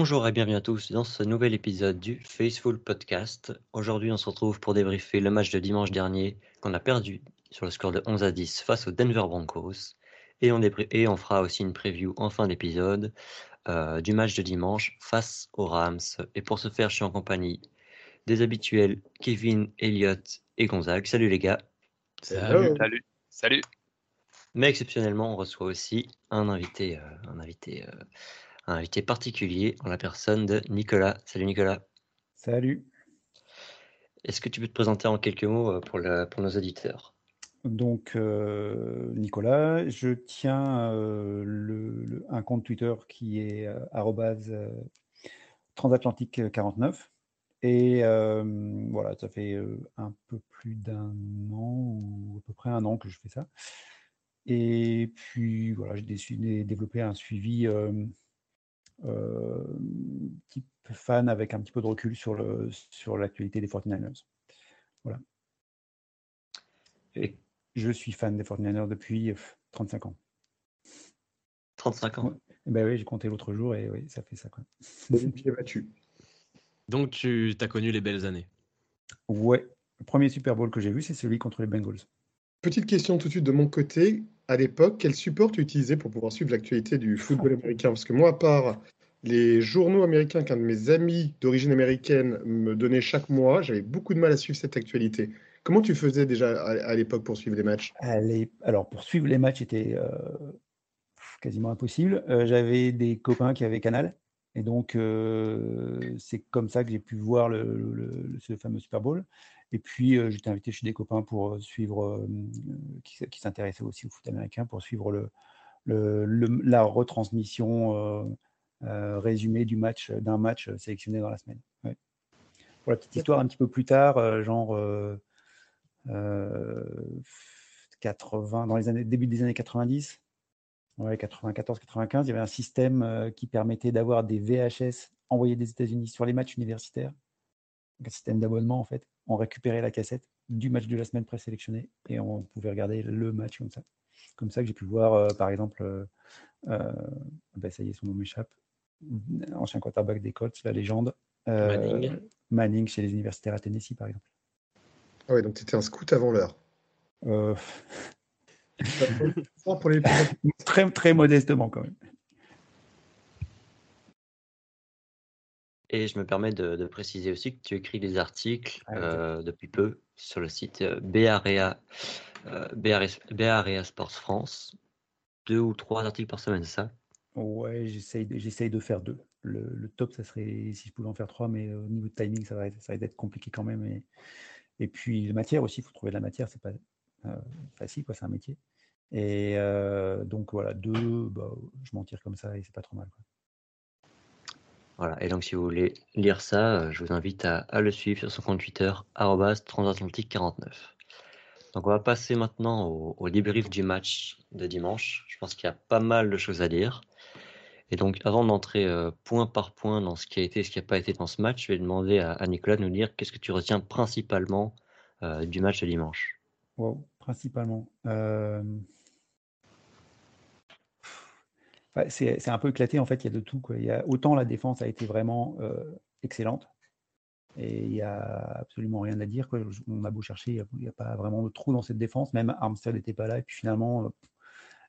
Bonjour et bienvenue à tous dans ce nouvel épisode du Faceful Podcast. Aujourd'hui, on se retrouve pour débriefer le match de dimanche dernier qu'on a perdu sur le score de 11 à 10 face aux Denver Broncos. Et on, et on fera aussi une preview en fin d'épisode euh, du match de dimanche face aux Rams. Et pour ce faire, je suis en compagnie des habituels Kevin, Elliott et Gonzague. Salut les gars. Salut. Salut. Salut. Mais exceptionnellement, on reçoit aussi un invité, euh, un invité, euh, un invité particulier en la personne de Nicolas. Salut Nicolas. Salut. Est-ce que tu peux te présenter en quelques mots pour, pour nos auditeurs? Donc, euh, Nicolas, je tiens euh, le, un compte Twitter qui est euh, transatlantique49. Et voilà, ça fait un peu plus d'un an, ou à peu près un an que je fais ça. Et puis, voilà, j'ai décidé de développer un suivi type fan avec un petit peu de recul sur l'actualité sur des 49ers. Voilà. Et je suis fan des 49ers depuis 35 ans. 35 ans eh Ben oui, j'ai compté l'autre jour et oui, ça fait ça. Quoi. battu. Donc tu as connu les belles années Ouais. Le premier Super Bowl que j'ai vu, c'est celui contre les Bengals. Petite question tout de suite de mon côté. À l'époque, quel support tu utilisais pour pouvoir suivre l'actualité du football américain? Parce que moi, à part les journaux américains qu'un de mes amis d'origine américaine me donnait chaque mois, j'avais beaucoup de mal à suivre cette actualité. Comment tu faisais déjà à, l'époque pour suivre les matchs? Alors, pour suivre les matchs, c'était euh, quasiment impossible. Euh, j'avais des copains qui avaient Canal. Et donc, euh, c'est comme ça que j'ai pu voir le, ce fameux Super Bowl. Et puis, j'étais invité chez des copains pour suivre, qui, s'intéressaient aussi au foot américain, pour suivre le, la retransmission résumée du match, d'un match sélectionné dans la semaine. Pour la petite histoire, un petit peu plus tard, genre 80, dans les années, début des années 90, ouais, 94-95, il y avait un système euh, qui permettait d'avoir des VHS envoyés des États-Unis sur les matchs universitaires. un système d'abonnement en fait. On récupérait la cassette du match de la semaine présélectionné et on pouvait regarder le match comme ça. Comme ça que j'ai pu voir, euh, par exemple, euh, bah, ça y est, son nom m'échappe, ancien quarterback des Colts, la légende. Manning. Manning chez les universitaires à Tennessee, par exemple. Ah ouais, donc tu étais un scout avant l'heure. Euh... pour les... très, très modestement quand même. Et je me permets de, préciser aussi que tu écris des articles ah, euh, depuis peu sur le site euh, Barea, euh, Sports France. Deux ou trois articles par semaine, c'est ça? Ouais, j'essaye de faire deux. Le, top, ça serait si je pouvais en faire trois, mais au niveau de timing, ça va, ça va être compliqué quand même. Et et puis la matière aussi, il faut trouver de la matière, c'est pas euh, facile, quoi, c'est un métier. Et donc voilà, deux, bah, je m'en tire comme ça et c'est pas trop mal. Voilà, et donc si vous voulez lire ça, euh, je vous invite à, le suivre sur son compte Twitter, transatlantique49. Donc on va passer maintenant au, au débrief du match de dimanche. Je pense qu'il y a pas mal de choses à dire. Et donc, avant d'entrer euh, point par point dans ce qui a été et ce qui n'a pas été dans ce match, je vais demander à, Nicolas de nous dire qu'est-ce que tu retiens principalement euh, du match de dimanche? Wow, principalement. C'est un peu éclaté, en fait, il y a de tout. Il y a, autant la défense a été vraiment excellente, et il n'y a absolument rien à dire. On a beau chercher, il n'y a, pas vraiment de trou dans cette défense. Même Armstead n'était pas là, et puis finalement,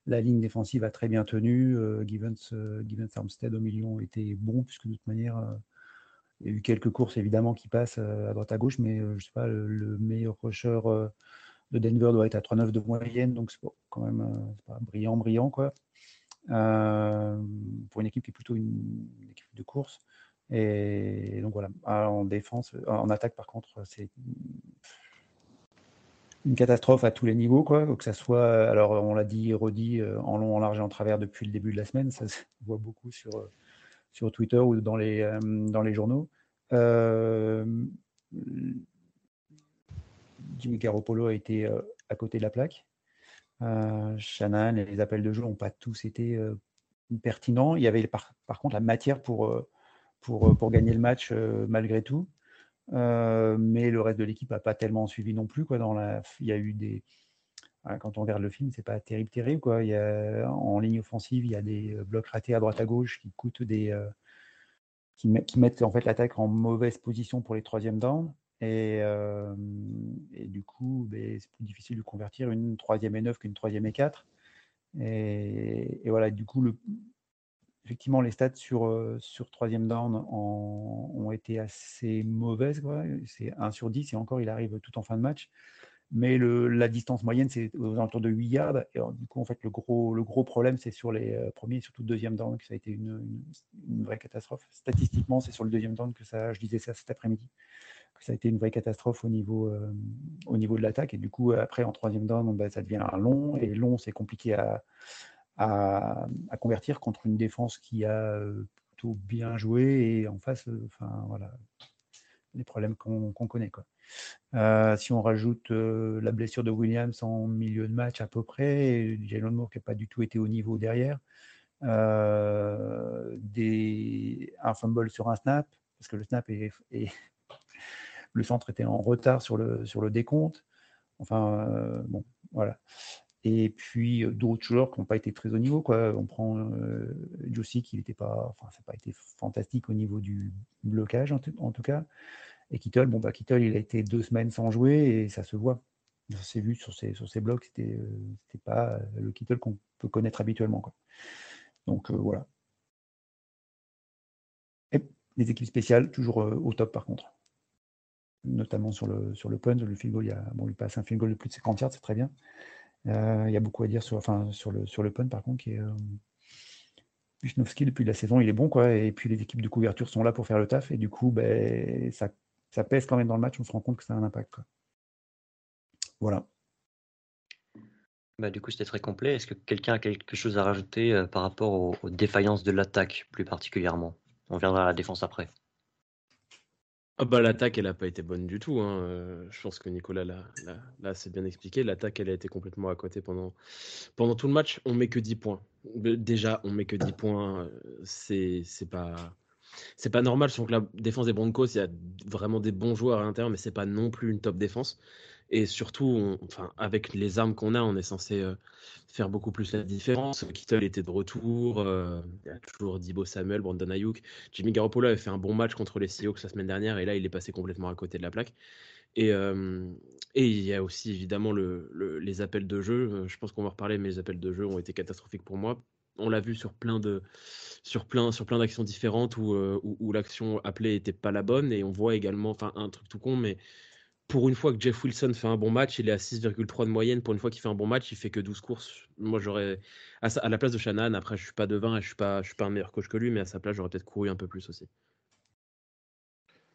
la ligne défensive a très bien tenu. Euh, Givens, euh, Armstead au milieu était bon, puisque de toute manière, euh, il y a eu quelques courses évidemment qui passent à droite à gauche, mais je sais pas, le, meilleur rusher de Denver doit être à 3,9 de moyenne, donc c'est quand même brillant, brillant quoi. Pour une équipe qui est plutôt une, équipe de course. Et donc voilà, en défense, en attaque par contre, c'est une catastrophe à tous les niveaux, quoi. Que ça soit, alors on l'a dit, redit euh, en long, en large et en travers depuis le début de la semaine. Ça se voit beaucoup sur, euh, sur Twitter ou dans les, euh, dans les journaux. Jimmy Garoppolo a été à côté de la plaque. Shannon et les appels de jeu n'ont pas tous été pertinents. Il y avait par, contre la matière pour, pour gagner le match malgré tout. Euh, mais le reste de l'équipe n'a pas tellement suivi non plus. Quoi, dans la... Il y a eu des. Quand on regarde le film, c'est pas terrible, terrible. Quoi. En ligne offensive, il y a des blocs ratés à droite à gauche qui coûtent des, euh, mettent en fait l'attaque en mauvaise position pour les troisièmes downs. Et, du coup, c'est plus difficile de convertir une troisième et neuf qu'une troisième et quatre. Et, et, voilà, du coup, effectivement, les stats sur, sur troisième down ont été assez mauvaises. C'est 1 sur 10 et encore, il arrive tout en fin de match. Mais la distance moyenne, c'est aux alentours de 8 yards. Et du coup, en fait, le gros, le gros problème, c'est sur les premiers et surtout deuxième down que ça a été une, une, vraie catastrophe. Statistiquement, c'est sur le deuxième down que ça, je disais ça cet après-midi, ça a été une vraie catastrophe au niveau, au niveau de l'attaque. Et du coup, après, en troisième down, ben, ça devient long. Et long, c'est compliqué à, à, convertir contre une défense qui a plutôt bien joué et en face, enfin voilà, les problèmes qu'on connaît. Quoi. si on rajoute la blessure de Williams en milieu de match à peu près, Jalen Moore qui n'a pas du tout été au niveau derrière, des, un fumble sur un snap, parce que le snap est, le centre était en retard sur le, décompte. Enfin, bon, voilà. Et puis d'autres joueurs qui n'ont pas été très au niveau. Quoi. On prend euh, qui n'était pas, enfin, ça n'a pas été fantastique au niveau du blocage en, tout cas. Et Kittle, bon bah il a été deux semaines sans jouer et ça se voit. Ça s'est vu sur ses, sur ses blocs, c'était c'était pas le Kittle qu'on peut connaître habituellement. Donc voilà. Et les équipes spéciales, toujours au top par contre. Notamment sur le, sur le punt, le field goal, il, y a, bon, passe un field goal de plus de 50 yards, c'est très bien. Euh, il y a beaucoup à dire sur, enfin, sur, le, sur le pun, par contre, qui est. Euh, depuis la saison, il est bon, quoi. Et puis les équipes de couverture sont là pour faire le taf. Et du coup, ben, ça, ça pèse quand même dans le match. On se rend compte que ça a un impact. Voilà. Bah, du coup, c'était très complet. Est-ce que quelqu'un a quelque chose à rajouter euh, par rapport aux défaillances de l'attaque, plus particulièrement? On viendra à la défense après. Ah bah, l'attaque, elle n'a pas été bonne du tout. Hein. Euh, je pense que Nicolas l'a c'est bien expliqué. L'attaque, elle a été complètement à côté pendant, pendant tout le match. On met que 10 points. Déjà, on met que 10 points. Euh, c'est pas. C'est pas normal, je que la défense des Broncos, il y a vraiment des bons joueurs à l'intérieur, mais c'est pas non plus une top défense. Et surtout, enfin, avec les armes qu'on a, on est censé euh, faire beaucoup plus la différence. Kittle était de retour. Euh, il y a toujours Dibo Samuel, Brandon Ayuk. Jimmy Garoppolo avait fait un bon match contre les Seahawks la semaine dernière. Et là, il est passé complètement à côté de la plaque. Et, euh, et il y a aussi évidemment le, les appels de jeu. Je pense qu'on va reparler, mais les appels de jeu ont été catastrophiques pour moi. On l'a vu sur plein de sur plein sur plein d'actions différentes où, où, où l'action appelée était pas la bonne et on voit également enfin un truc tout con mais pour une fois que Jeff Wilson fait un bon match, il est à 6,3 de moyenne. Pour une fois qu'il fait un bon match, il fait que 12 courses. Moi, j'aurais. À, la place de Shannon, après, je suis pas devin et je suis pas, je suis pas un meilleur coach que lui, mais à sa place, j'aurais peut-être couru un peu plus aussi.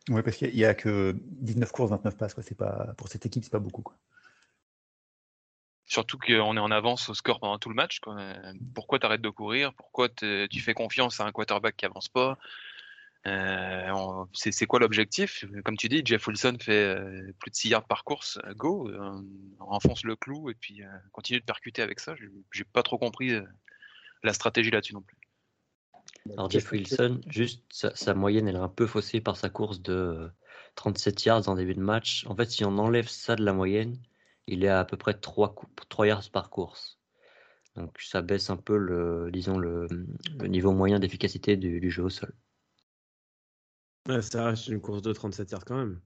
Oui, parce qu'il n'y a, que 19 courses, 29 passes. Quoi. Pas, pour cette équipe, c'est pas beaucoup. Quoi. Surtout qu'on est en avance au score pendant tout le match. Pourquoi tu arrêtes de courir? Pourquoi tu fais confiance à un quarterback qui avance pas? Euh, c'est quoi l'objectif? Comme tu dis, Jeff Wilson fait euh, plus de 6 yards par course. Euh, go, enfonce le clou et puis continue de percuter avec ça. J'ai pas trop compris la stratégie là-dessus non plus. Alors Jeff Wilson, juste sa, moyenne, elle est un peu faussée par sa course de 37 yards en début de match. En fait, si on enlève ça de la moyenne, il est à, peu près 3, 3 yards par course. Donc ça baisse un peu le, disons, le, niveau moyen d'efficacité du, jeu au sol ça reste une course de 37 yards quand même.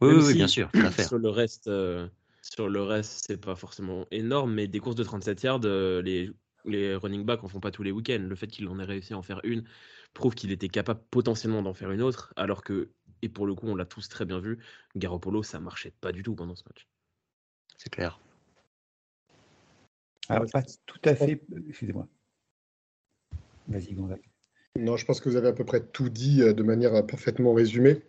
Oui, oui, bien sûr. Sur le reste, euh, sur le reste, c'est pas forcément énorme, mais des courses de 37 yards, euh, les, les running backs en font pas tous les week-ends. Le fait qu'il en ait réussi à en faire une prouve qu'il était capable potentiellement d'en faire une autre, alors que, et pour le coup, on l'a tous très bien vu, Garoppolo, ça marchait pas du tout pendant ce match. C'est clair. Ah, pas tout à fait. Excusez-moi. Vas-y, Gonzague. Non, je pense que vous avez à peu près tout dit euh, de manière euh, parfaitement résumée.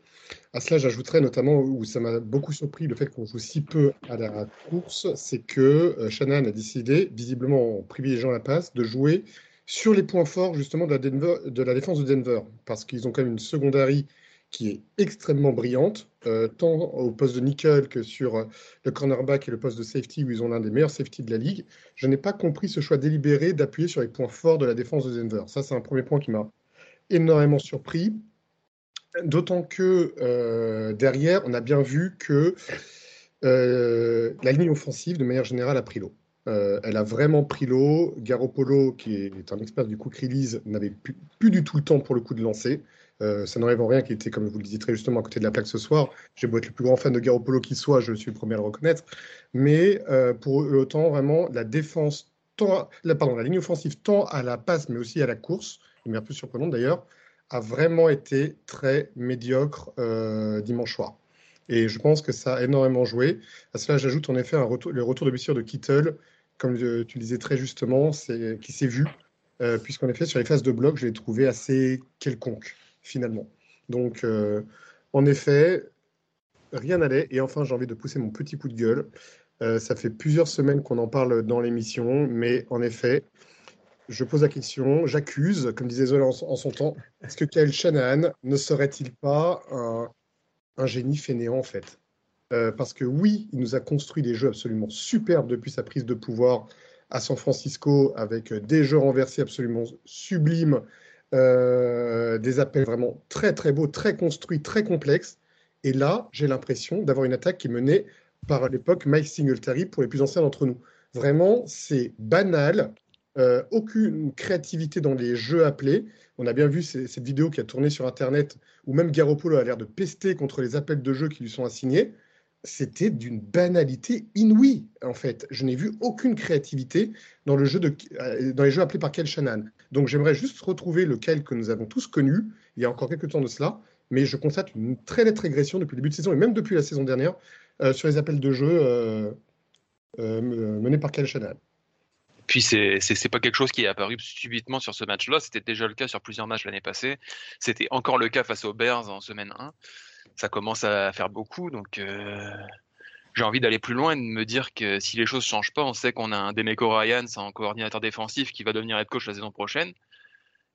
À cela, j'ajouterais notamment où ça m'a beaucoup surpris le fait qu'on joue si peu à la course, c'est que euh, Shannon a décidé, visiblement en privilégiant la passe, de jouer sur les points forts justement de la, défense de Denver, parce qu'ils ont quand même une secondary qui est extrêmement brillante, euh, tant au poste de nickel que sur euh, le cornerback et le poste de safety, où ils ont l'un des meilleurs safety de la ligue. Je n'ai pas compris ce choix délibéré d'appuyer sur les points forts de la défense de Denver. Ça, c'est un premier point qui m'a énormément surpris. D'autant que euh, derrière, on a bien vu que la ligne offensive, de manière générale, a pris l'eau. elle a vraiment pris l'eau. Garoppolo, qui est un expert du quick release, n'avait plus, du tout le temps pour le coup de lancer. Euh, ça n'enlève en rien qu'il était, comme vous le disiez très justement, à côté de la plaque ce soir. J'ai beau être le plus grand fan de Garoppolo qui soit, je suis le premier à le reconnaître. Mais euh, pour autant, vraiment, la défense, pardon, la ligne offensive, tant à la passe, mais aussi à la course, mais un peu surprenante d'ailleurs, a vraiment été très médiocre euh, dimanche soir. Et je pense que ça a énormément joué. À cela, j'ajoute en effet le retour de blessure de Kittle, comme tu le disais très justement, qui s'est vu, euh, puisqu'en effet, sur les phases de bloc, je l'ai trouvé assez quelconque, finalement. Donc, euh, en effet, rien n'allait. Et enfin, j'ai envie de pousser mon petit coup de gueule. Euh, ça fait plusieurs semaines qu'on en parle dans l'émission, mais en effet, je pose la question, j'accuse, comme disait Zola en, son temps, est-ce que Kyle Shanahan ne serait-il pas un, un, génie fainéant en fait? Parce que oui, il nous a construit des jeux absolument superbes depuis sa prise de pouvoir à San Francisco avec des jeux renversés absolument sublimes, euh, des appels vraiment très très beaux, très construits, très complexes. Et là, j'ai l'impression d'avoir une attaque qui est menée par l'époque Mike Singletary pour les plus anciens d'entre nous. Vraiment, c'est banal, euh, aucune créativité dans les jeux appelés. On a bien vu cette vidéo qui a tourné sur Internet où même Garoppolo a l'air de pester contre les appels de jeu qui lui sont assignés c'était d'une banalité inouïe, en fait. Je n'ai vu aucune créativité euh, dans les jeux appelés par Kyle Shannon. Donc j'aimerais juste retrouver le Kyle que nous avons tous connu, il y a encore quelques temps de cela, mais je constate une très nette régression depuis le début de saison, et même depuis la saison dernière, euh, sur les appels de jeu euh, menés par Kyle Shannon. Puis c'est c'est pas quelque chose qui est apparu subitement sur ce match-là. C'était déjà le cas sur plusieurs matchs l'année passée. C'était encore le cas face aux Bears en semaine 1 ça commence à faire beaucoup. Donc, euh, j'ai envie d'aller plus loin et de me dire que si les choses changent pas, on sait qu'on a un Demeco Ryan, c'est un coordinateur défensif qui va devenir head coach la saison prochaine.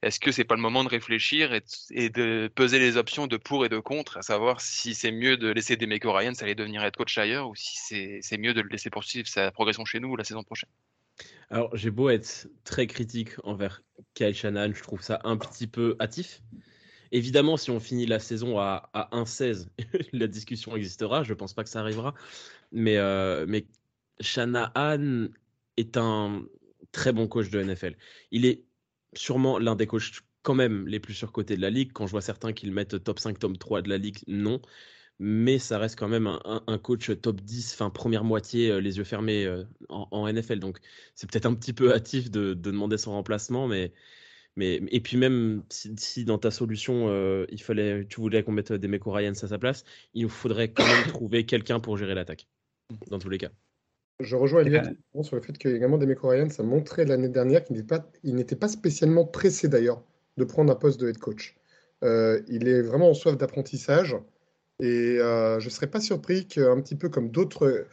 Est-ce que c'est pas le moment de réfléchir et de, peser les options de pour et de contre, à savoir si c'est mieux de laisser Demeco Ryan aller devenir head coach ailleurs ou si c'est mieux de le laisser poursuivre sa progression chez nous la saison prochaine? Alors, j'ai beau être très critique envers Kyle Shanahan, je trouve ça un petit peu hâtif. Évidemment, si on finit la saison à, 1-16, la discussion existera. Je ne pense pas que ça arrivera. Mais, euh, mais Shanahan est un très bon coach de NFL. Il est sûrement l'un des coachs quand même les plus surcotés de la ligue. Quand je vois certains qui le mettent top 5, top 3 de la ligue, non. Mais ça reste quand même un, coach top 10, fin première moitié, euh, les yeux fermés euh, en, NFL. Donc c'est peut-être un petit peu hâtif de, de, demander son remplacement, mais mais, et puis même si, dans ta solution, euh, il fallait, tu voulais qu'on mette des mecs Ryan à sa place, il nous faudrait quand même trouver quelqu'un pour gérer l'attaque, dans tous les cas. Je rejoins Elliot sur le fait que également des Ryan, ça montrait l'année dernière qu'il n'était pas, il n'était pas spécialement pressé d'ailleurs de prendre un poste de head coach. Euh, il est vraiment en soif d'apprentissage et euh, je ne serais pas surpris qu'un petit peu comme d'autres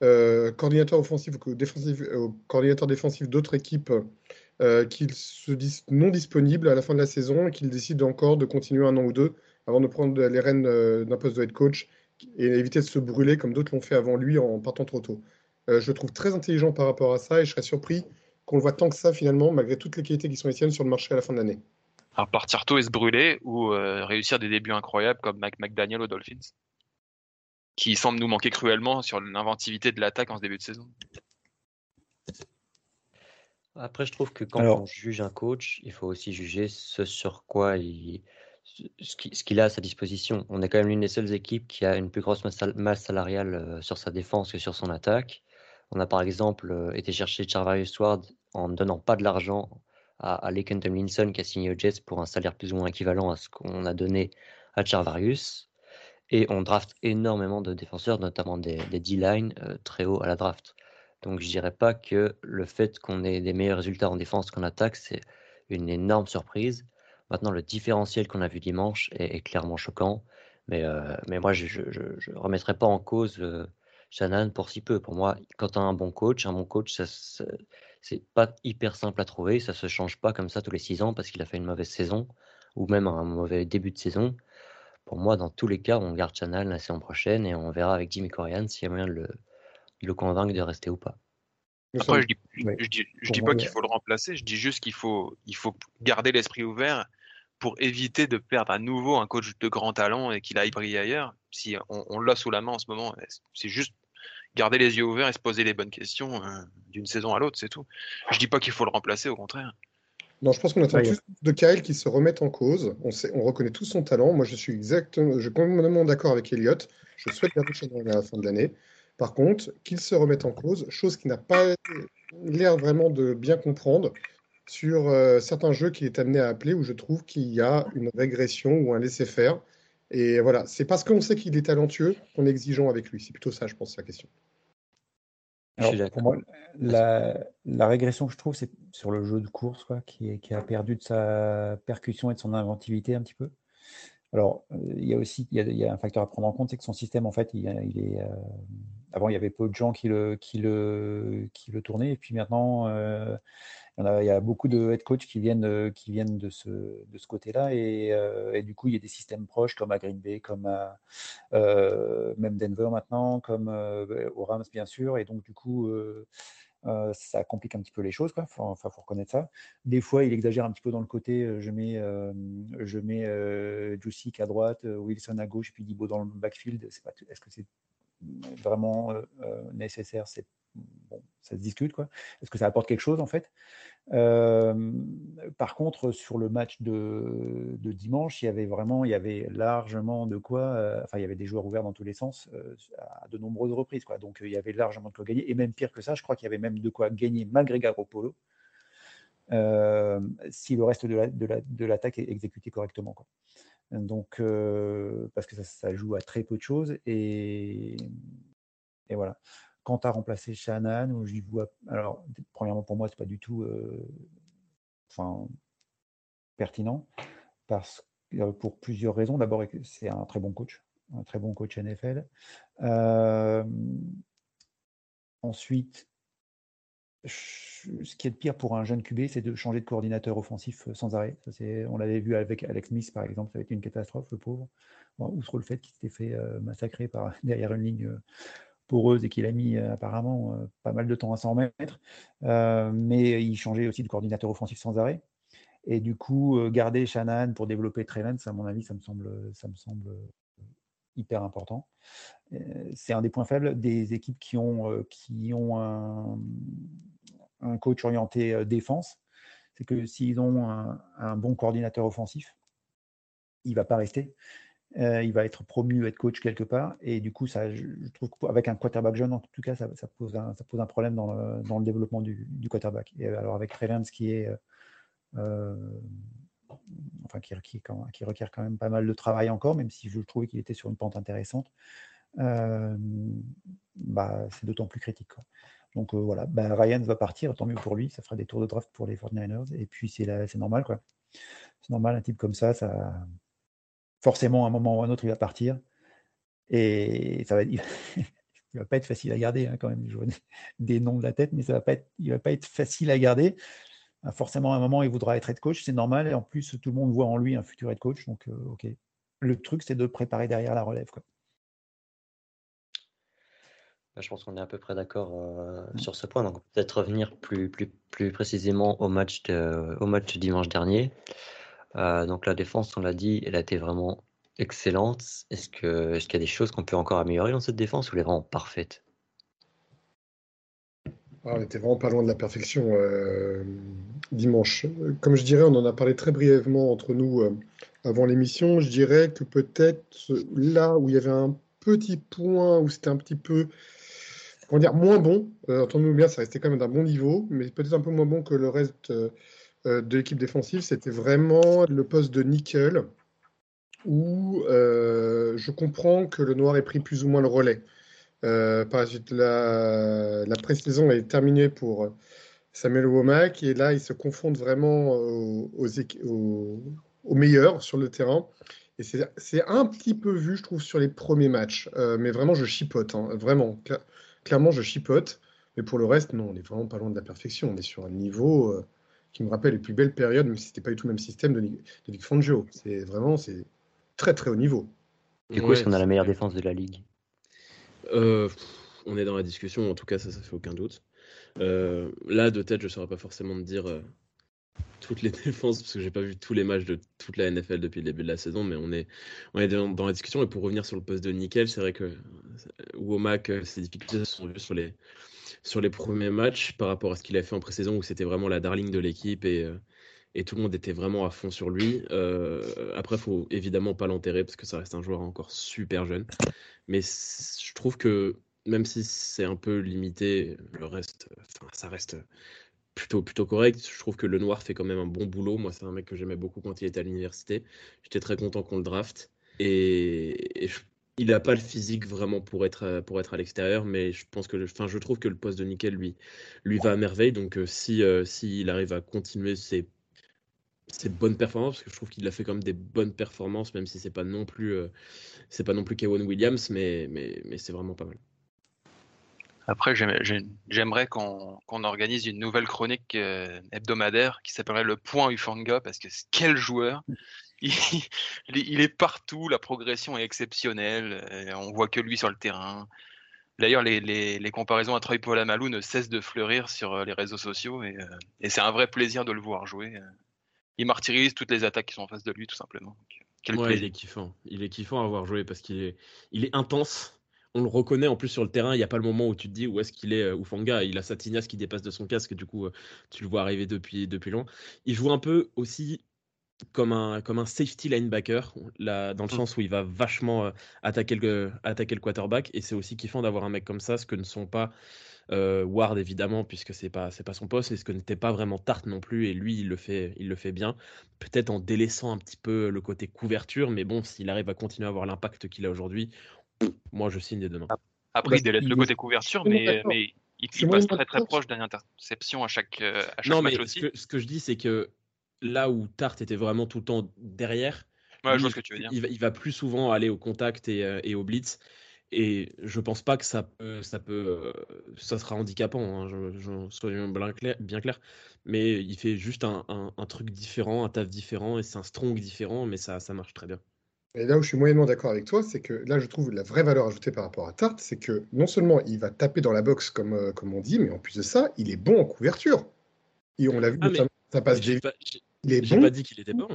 coordinateurs offensifs ou défensifs, coordinateurs défensifs d'autres équipes euh, qu'il se dise non disponible à la fin de la saison et qu'il décide encore de continuer un an ou deux avant de prendre les rênes euh, d'un poste de head coach et éviter de se brûler comme d'autres l'ont fait avant lui en partant trop tôt. Euh, je trouve très intelligent par rapport à ça et je serais surpris qu'on le voit tant que ça finalement, malgré toutes les qualités qui sont les siennes sur le marché à la fin de l'année. Alors partir tôt et se brûler ou réussir des débuts incroyables comme Mike McDaniel aux Dolphins, qui semble nous manquer cruellement sur l'inventivité de l'attaque en ce début de saison. Après, je trouve que quand on juge un coach, il faut aussi juger ce sur quoi il, ce qu'il a à sa disposition. On est quand même l'une des seules équipes qui a une plus grosse masse salariale euh, sur sa défense que sur son attaque. On a par exemple euh, été chercher Charvarius Ward en ne donnant pas de l'argent à, Laken Tomlinson qui a signé au Jets pour un salaire plus ou moins équivalent à ce qu'on a donné à Charvarius. Et on draft énormément de défenseurs, notamment des, D-line euh, très haut à la draft. Donc je dirais pas que le fait qu'on ait des meilleurs résultats en défense qu'en attaque, c'est une énorme surprise. Maintenant, le différentiel qu'on a vu dimanche est, clairement choquant. Mais, euh, mais moi, je ne remettrai pas en cause euh, Shannon pour si peu. Pour moi, quand tu as un bon coach, un bon coach, ça, c'est pas hyper simple à trouver. Ça se change pas comme ça tous les six ans parce qu'il a fait une mauvaise saison ou même un mauvais début de saison. Pour moi, dans tous les cas, on garde Shannon la saison prochaine et on verra avec Jimmy Corian s'il y a moyen de le, le convaincre de rester ou pas. Après, je dis, je dis, je dis pas qu'il faut le remplacer, je dis juste qu'il faut, il faut garder l'esprit ouvert pour éviter de perdre à nouveau un coach de grand talent et qu'il aille briller ailleurs. Si on, l'a sous la main en ce moment, c'est juste garder les yeux ouverts et se poser les bonnes questions euh, d'une saison à l'autre, c'est tout. Je dis pas qu'il faut le remplacer, au contraire. Non, je pense qu'on attend tous de Kyle qui se remette en cause. On, sait, on reconnaît tout son talent. Moi, je suis exactement, je suis complètement d'accord avec Elliot. Je souhaite garder Shannon à la fin de l'année. Par contre, qu'il se remette en cause, chose qui n'a pas l'air vraiment de bien comprendre sur euh, certains jeux qu'il est amené à appeler où je trouve qu'il y a une régression ou un laisser-faire. Et voilà, c'est parce qu'on sait qu'il est talentueux qu'on est exigeant avec lui. C'est plutôt ça, je pense, la question. Alors, pour moi, la, régression que je trouve, c'est sur le jeu de course, quoi, qui, qui, a perdu de sa percussion et de son inventivité un petit peu. Alors, euh, il y a aussi il y a, un facteur à prendre en compte, c'est que son système, en fait, il, est. Euh, avant, il y avait peu de gens qui le, qui le, qui le tournaient, et puis maintenant, euh, il, y a, beaucoup de head coach qui viennent, qui viennent de ce, de ce côté-là, et, du coup, il y a des systèmes proches comme à Green Bay, comme à même Denver maintenant, comme au Rams, bien sûr, et donc, du coup, euh, ça complique un petit peu les choses, quoi. Enfin, faut reconnaître ça. Des fois, il exagère un petit peu dans le côté. Euh, je mets, euh, je mets Jusic à droite, Wilson à gauche, puis Dibo dans le backfield. Est-ce que c'est vraiment nécessaire? C'est bon, ça se discute. Est-ce que ça apporte quelque chose en fait? Par contre, sur le match de, dimanche, il y avait vraiment, il y avait largement de quoi. enfin, il y avait des joueurs ouverts dans tous les sens à de nombreuses reprises, quoi. Donc, il y avait largement de quoi gagner. Et même pire que ça, je crois qu'il y avait même de quoi gagner malgré Garoppolo. si le reste de l'attaque est exécuté correctement. Quoi. Donc, parce que ça, ça, joue à très peu de choses. Et, et voilà quand tu as remplacé Shannon, où j'y vois. Alors, premièrement, pour moi, c'est pas du tout euh, enfin, pertinent, parce, euh, pour plusieurs raisons. D'abord, c'est un très bon coach, un très bon coach NFL. Euh, ensuite, ce qui est de pire pour un jeune QB, c'est de changer de coordinateur offensif sans arrêt. Ça, on l'avait vu avec Alex Smith, par exemple, ça a été une catastrophe, le pauvre. Outre le fait qu'il s'était fait massacrer par, derrière une ligne et qu'il a mis euh, apparemment euh, pas mal de temps à s'en remettre. Euh, mais il changeait aussi de coordinateur offensif sans arrêt. Et du coup, garder Shannon pour développer Trevens, à mon avis, ça me semble, ça me semble hyper important. C'est un des points faibles des équipes qui ont, qui ont un, un coach orienté défense. C'est que s'ils ont un, un, bon coordinateur offensif, il ne va pas rester. Euh, il va être promu être coach quelque part. Et du coup, ça, je, trouve qu'avec un quarterback jeune, en tout cas, ça, pose, un, problème dans le, développement du, quarterback. Et alors, avec Trevance qui est. Euh, enfin, qui, qui, qui, requiert quand même pas mal de travail encore, même si je trouvais qu'il était sur une pente intéressante, euh, bah, c'est d'autant plus critique. Donc voilà, bah, Ryan va partir, tant mieux pour lui, ça fera des tours de draft pour les 49ers, et puis c'est normal. quoi. C'est normal, un type comme ça, ça, forcément, à un moment ou à un autre, il va partir. Et ça va, il va pas être facile à garder hein, quand même. Je des noms de la tête, mais ça va pas va pas être facile à garder. Ah, forcément, à un moment, il voudra être head coach, c'est normal. Et en plus, tout le monde voit en lui un futur head coach. Donc, euh, ok. Le truc, c'est de préparer derrière la relève. Bah, je pense qu'on est à peu près d'accord euh, sur ce point. Donc, peut-être revenir plus précisément au match, de, au match dimanche dernier. Euh, donc la défense, on l'a dit, elle a été vraiment excellente. Est-ce est-ce qu'il y a des choses qu'on peut encore améliorer dans cette défense ou elle est vraiment parfaite? Ah, On était vraiment pas loin de la perfection euh, dimanche. Comme je dirais, on en a parlé très brièvement entre nous euh, avant l'émission. Je dirais que peut-être là où il y avait un petit point où c'était un petit peu dire moins bon. Entendons-nous bien, ça restait quand même d'un bon niveau, mais peut-être un peu moins bon que le reste de l'équipe défensive, c'était vraiment le poste de nickel, où euh, je comprends que le noir ait pris plus ou moins le relais. Euh, par la suite, la, la pré-saison est terminée pour Samuel Womack, et là, il se confondent vraiment aux, meilleurs sur le terrain. Et c'est un petit peu vu, je trouve, sur les premiers matchs. mais vraiment, je chipote. Hein, vraiment, clairement, je chipote. Mais pour le reste, non, on est vraiment pas loin de la perfection. On est sur un niveau qui me rappelle les plus belles périodes, même si c'était pas du tout le même système de, de Vic Fangio. C'est vraiment c'est très très haut niveau. Du coup, est-ce qu'on a la meilleure défense de la ligue? Euh, On est dans la discussion, en tout cas, ça, ça fait aucun doute. Euh, là, de tête, je ne saurais pas forcément te dire euh, toutes les défenses, parce que j'ai pas vu tous les matchs de toute la NFL depuis le début de la saison, mais on est, on est dans, la discussion. Et pour revenir sur le poste de nickel, c'est vrai que Womack, ses difficultés se sont vues sur les, sur les premiers matchs par rapport à ce qu'il a fait en pré-saison où c'était vraiment la darling de l'équipe et, euh, et tout le monde était vraiment à fond sur lui. Euh, après, faut évidemment pas l'enterrer parce que ça reste un joueur encore super jeune. Mais je trouve que même si c'est un peu limité, le reste, ça reste plutôt, plutôt correct. Je trouve que le noir fait quand même un bon boulot. Moi, c'est un mec que j'aimais beaucoup quand il était à l'université. J'étais très content qu'on le draft. Et, il n'a pas le physique vraiment pour être, pour être à l'extérieur, mais je pense que, je trouve que le poste de nickel lui, lui va à merveille. Donc, euh, si, euh, s'il arrive à continuer ses ses bonnes performances, parce que je trouve qu'il a fait quand même des bonnes performances, même si c'est pas non plus euh, c'est pas non plus Kevin Williams, mais, mais, mais c'est vraiment pas mal. Après, j'aimerais qu'on organise une nouvelle chronique euh, hebdomadaire qui s'appellerait le point Ufanga, parce que quel joueur il, il, est partout, la progression est exceptionnelle, euh, on voit que lui sur le terrain. D'ailleurs, les, les, les, comparaisons à Troy Polamalu ne cessent de fleurir sur les réseaux sociaux et, et c'est un vrai plaisir de le voir jouer il martyrise toutes les attaques qui sont en face de lui, tout simplement. il est kiffant. Il est kiffant à avoir joué parce qu'il est, il est intense. On le reconnaît en plus sur le terrain. Il n'y a pas le moment où tu te dis où est-ce qu'il est, euh, Ufanga. Il a sa tignasse qui dépasse de son casque. Du coup, euh, tu le vois arriver depuis, depuis loin. Il joue un peu aussi comme un, comme un safety linebacker, là, dans le mm. sens où il va vachement euh, attaquer, le, attaquer le quarterback. Et c'est aussi kiffant d'avoir un mec comme ça, ce que ne sont pas euh, Ward évidemment, puisque c'est pas c'est pas son poste, et ce que n'était pas vraiment Tarte non plus, et lui il le fait il le fait bien, peut-être en délaissant un petit peu le côté couverture, mais bon s'il arrive à continuer à avoir l'impact qu'il a aujourd'hui, moi je signe des deux mains. Après il délaisse le côté couverture, mais, mais il, passe très très proche d'une interception à chaque, euh, à chaque non, match mais aussi. Ce que, ce que je dis c'est que là où Tarte était vraiment tout le temps derrière, je vois ce que tu veux dire. Il, va, il, va, plus souvent aller au contact et, euh, et au blitz. Et je pense pas que ça peut, ça peut, euh, ça sera handicapant. Hein, je, soyons bien clair, bien clair. Mais il fait juste un, un, truc différent, un taf différent, et c'est un strong différent, mais ça, ça marche très bien. Et là où je suis moyennement d'accord avec toi, c'est que là, je trouve la vraie valeur ajoutée par rapport à Tart, c'est que non seulement il va taper dans la boxe, comme, euh, comme on dit, mais en plus de ça, il est bon en couverture. Et on l'a vu, ah, ça passe pas, bon. pas dit qu'il était bon.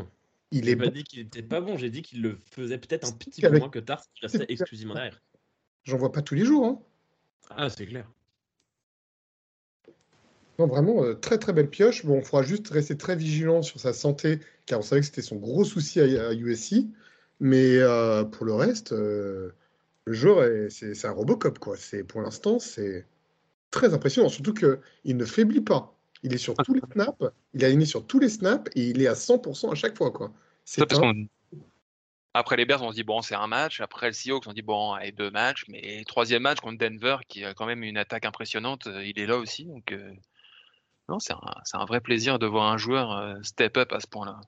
Il est pas dit qu'il était pas bon, j'ai dit qu'il le faisait peut-être un petit peu moins que Tart, qui restait exclusivement derrière. J'en vois pas tous les jours. Hein. Ah, c'est clair. Non, vraiment, euh, très très belle pioche. Bon, il faudra juste rester très vigilant sur sa santé, car on savait que c'était son gros souci à, USC. Mais euh, pour le reste, euh, le joueur, c'est un Robocop, quoi. Pour l'instant, c'est très impressionnant. Surtout qu'il ne faiblit pas. Il est sur tous les snaps, il est aligné sur tous les snaps et il est à 100% à chaque fois, quoi. C'est après les Bears, on se dit bon, c'est un match. Après le Seahawks, on se dit bon, allez, deux matchs. Mais troisième match contre Denver, qui a quand même une attaque impressionnante, euh, il est là aussi. Donc, euh, non, c'est un, un, vrai plaisir de voir un joueur euh, step up à ce point-là.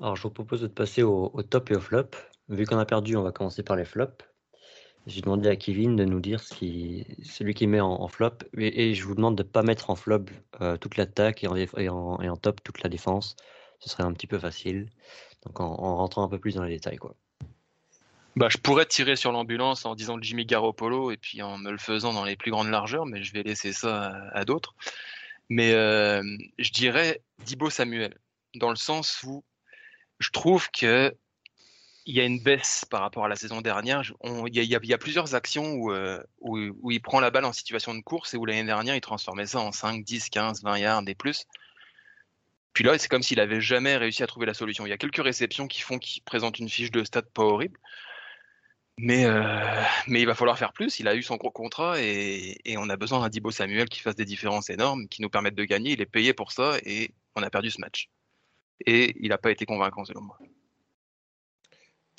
Alors, je vous propose de passer au, top et au flop. Vu qu'on a perdu, on va commencer par les flops. J'ai demandé à Kevin de nous dire celui qui met en, flop. Et, je vous demande de ne pas mettre en flop toute l'attaque et en, et, en, et en top toute la défense ce serait un petit peu facile. Donc en, rentrant un peu plus dans les détails, quoi. Bah, je pourrais tirer sur l'ambulance en disant Jimmy Garoppolo et puis en me le faisant dans les plus grandes largeurs, mais je vais laisser ça à, d'autres. Mais euh, je dirais Dibo Samuel, dans le sens où je trouve que il y a une baisse par rapport à la saison dernière. Il y, a plusieurs actions euh, où, il prend la balle en situation de course et où l'année dernière il transformait ça en 5, 10, 15, 20 yards et plus. Puis là, c'est comme s'il avait jamais réussi à trouver la solution. Il y a quelques réceptions qui font qu'il présente une fiche de stats pas horrible. Mais, euh, il va falloir faire plus. Il a eu son gros contrat et, on a besoin d'un Dibo Samuel qui fasse des différences énormes, qui nous permettent de gagner. Il est payé pour ça et on a perdu ce match. Et il n'a pas été convaincant selon moi.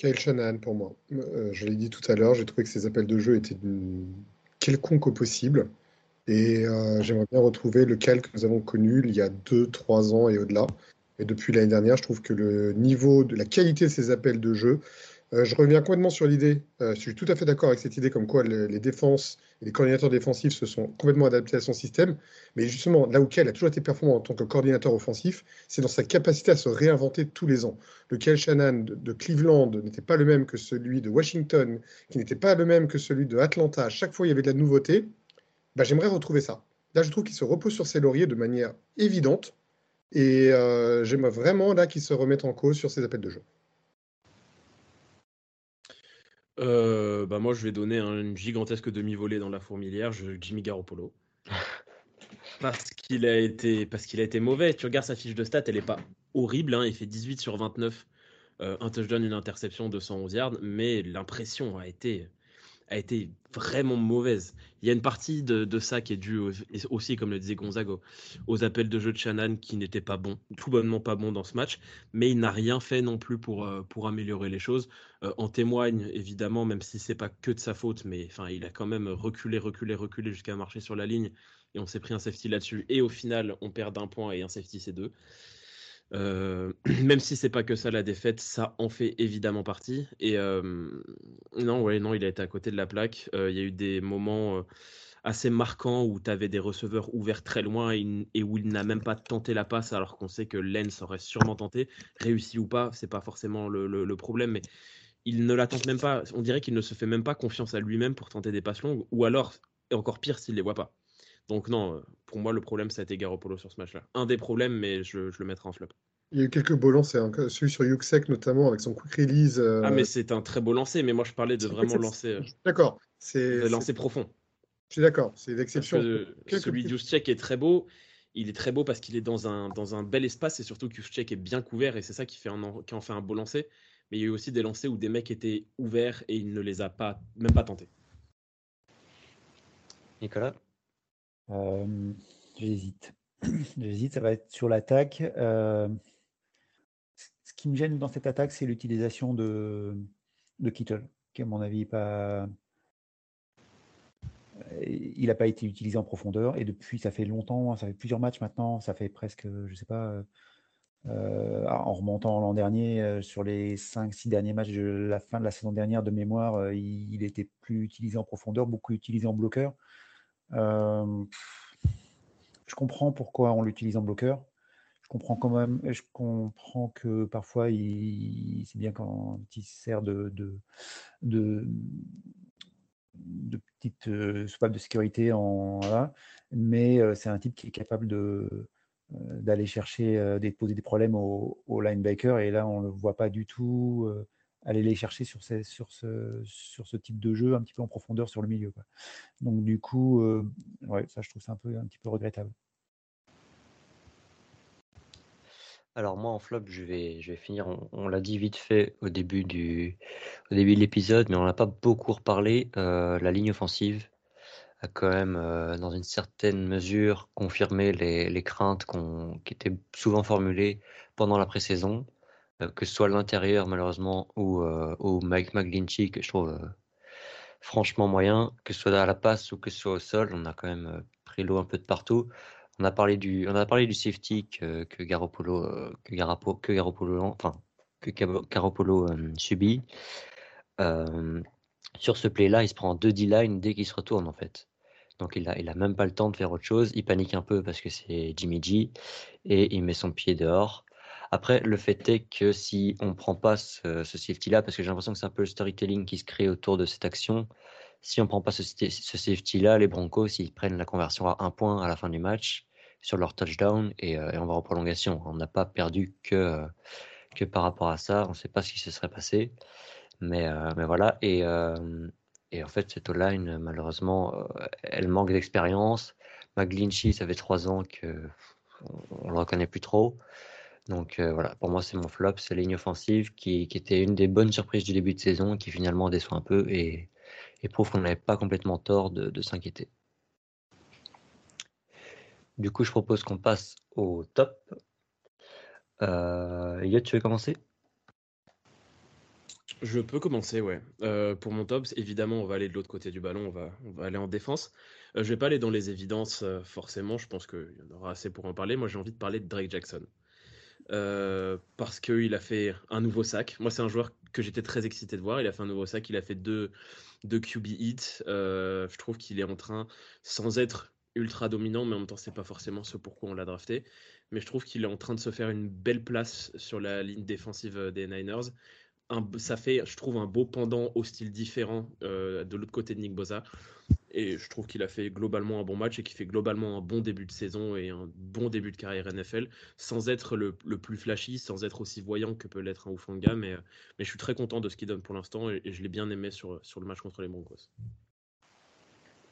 Kyle Shanahan pour moi. Euh, je l'ai dit tout à l'heure, j'ai trouvé que ses appels de jeu étaient quelconques au possible. Et euh, j'aimerais bien retrouver le cal que nous avons connu il y a 2-3 ans et au-delà. Et depuis l'année dernière, je trouve que le niveau de la qualité de ces appels de jeu, euh, je reviens complètement sur l'idée, je suis tout à fait d'accord avec cette idée comme quoi les, défenses les coordinateurs défensifs se sont complètement adaptés à son système. Mais justement, là où Kel a toujours été performant en tant que coordinateur offensif, c'est dans sa capacité à se réinventer tous les ans. Le Kel Shannon de, Cleveland n'était pas le même que celui de Washington, qui n'était pas le même que celui de Atlanta. À chaque fois, il y avait de la nouveauté. Bah, j'aimerais retrouver ça. Là, je trouve qu'il se repose sur ses lauriers de manière évidente. Et euh, j'aimerais vraiment là qu'il se remette en cause sur ses appels de jeu. Euh, bah moi, je vais donner une gigantesque demi-volée dans la fourmilière. Je, Jimmy Garoppolo. Parce qu'il a été, parce qu'il a été mauvais. Tu regardes sa fiche de stats, elle est pas horrible. Hein. Il fait 18 sur 29, euh, un touchdown, une interception, 211 yards, mais l'impression a été, a été vraiment mauvaise. Il y a une partie de, ça qui est due aussi, comme le disait Gonzago, aux appels de jeu de Shannon qui n'étaient pas bons, tout bonnement pas bons dans ce match, mais il n'a rien fait non plus pour, euh, pour améliorer les choses. Euh, en témoigne évidemment, même si c'est pas que de sa faute, mais enfin il a quand même reculé, reculé, reculé jusqu'à marcher sur la ligne et on s'est pris un safety là-dessus. Et au final, on perd d'un point et un safety c'est deux. Euh, même si c'est pas que ça la défaite, ça en fait évidemment partie. Et euh, non, ouais, non, il a été à côté de la plaque. Euh, il y a eu des moments assez marquants où tu avais des receveurs ouverts très loin et, où il n'a même pas tenté la passe, alors qu'on sait que Lens aurait sûrement tenté, réussi ou pas, c'est pas forcément le, problème, mais il ne la tente même pas. On dirait qu'il ne se fait même pas confiance à lui-même pour tenter des passes longues, ou alors, et encore pire, s'il les voit pas. Donc non, euh, pour moi, le problème, ça a été Garoppolo sur ce match-là. Un des problèmes, mais je, le mettrai en flop. Il y a eu quelques beaux lancers, hein, celui sur Yuxek notamment, avec son quick release. Euh, ah, mais c'est un très beau lancer, mais moi je parlais de vraiment lancer. Euh, d'accord. C'est lancer profond. Je suis d'accord, c'est l'exception. Celui d'Juszczyk est très beau. Il est très beau parce qu'il est dans un, dans un bel espace et surtout que est bien couvert et c'est ça qui, fait un, qui en fait un beau lancer. Mais il y a eu aussi des lancers où des mecs étaient ouverts et il ne les a pas, même pas tentés. Nicolas? Euh, j'hésite. J'hésite, ça va être sur l'attaque. Euh, ce qui me gêne dans cette attaque, c'est l'utilisation de, Kittle, qui à mon avis pas. Il n'a pas été utilisé en profondeur et depuis ça fait longtemps, ça fait plusieurs matchs maintenant, ça fait presque, je sais pas, euh, en remontant l'an dernier, sur les 5-6 derniers matchs de la fin de la saison dernière de mémoire, il, était plus utilisé en profondeur, beaucoup utilisé en bloqueur. Euh, je comprends pourquoi on l'utilise en bloqueur. Je comprends quand même, je comprends que parfois c'est bien quand il sert de, de, de, petite euh, soupape de sécurité en mais euh, c'est un type qui est capable de d'aller chercher, de poser des problèmes au, au, linebacker et là on le voit pas du tout aller les chercher sur, ce, type de jeu un petit peu en profondeur sur le milieu. Donc du coup, euh, ouais, ça je trouve ça un, peu, un petit peu regrettable. Alors moi en flop, je vais, je vais finir, on, l'a dit vite fait au début, du, début de l'épisode, mais on n'a pas beaucoup reparlé. Euh, la ligne offensive a quand même, euh, dans une certaine mesure, confirmé les, les craintes qui étaient souvent formulées pendant la pré-saison. Euh, que ce soit l'intérieur malheureusement ou, euh, Mike McGlinchey que je trouve euh, franchement moyen, que ce soit à la passe ou que ce soit au sol, on a quand même pris l'eau un peu de partout. On a parlé du, on a parlé du safety que, que Garoppolo, que Garoppolo, que Garoppolo, enfin que Garoppolo subit. sur ce play-là, il se prend deux D-line dès qu'il se retourne en fait. Donc il a, il a même pas le temps de faire autre chose. Il panique un peu parce que c'est Jimmy G et il met son pied dehors. Après, le fait est que si on ne prend pas ce, safety-là, parce que j'ai l'impression que c'est un peu le storytelling qui se crée autour de cette action, si on ne prend pas ce, safety-là, les Broncos, ils prennent la conversion à un point à la fin du match sur leur touchdown et, euh, on va en prolongation. On n'a pas perdu que, euh, que par rapport à ça. On ne sait pas ce qui se serait passé. Mais, euh, mais voilà. Et, et en fait, cette O-line, malheureusement, elle manque d'expérience. McGlinchey, ça fait trois ans que on le reconnaît plus trop. Donc euh, voilà, pour moi c'est mon flop, c'est la ligne offensive qui, était une des bonnes surprises du début de saison, qui finalement déçoit un peu et, prouve qu'on n'avait pas complètement tort de, s'inquiéter. Du coup, je propose qu'on passe au top. Euh, tu veux commencer? Je peux commencer, ouais. Euh, pour mon top, évidemment, on va aller de l'autre côté du ballon, on va, on va aller en défense. Euh, je vais pas aller dans les évidences, forcément, je pense qu'il y en aura assez pour en parler. Moi, j'ai envie de parler de Drake Jackson. Euh, parce qu'il a fait un nouveau sac. Moi, c'est un joueur que j'étais très excité de voir. Il a fait un nouveau sac, il a fait deux, deux QB hits. Euh, je trouve qu'il est en train, sans être ultra dominant, mais en même temps, c'est pas forcément ce pourquoi on l'a drafté. Mais je trouve qu'il est en train de se faire une belle place sur la ligne défensive des Niners. ça fait, je trouve, un beau pendant au style différent euh, de l'autre côté de Nick Bosa. Et je trouve qu'il a fait globalement un bon match et qu'il fait globalement un bon début de saison et un bon début de carrière NFL, sans être le, plus flashy, sans être aussi voyant que peut l'être un Oufanga. Mais, mais je suis très content de ce qu'il donne pour l'instant et, je l'ai bien aimé sur, sur le match contre les Broncos.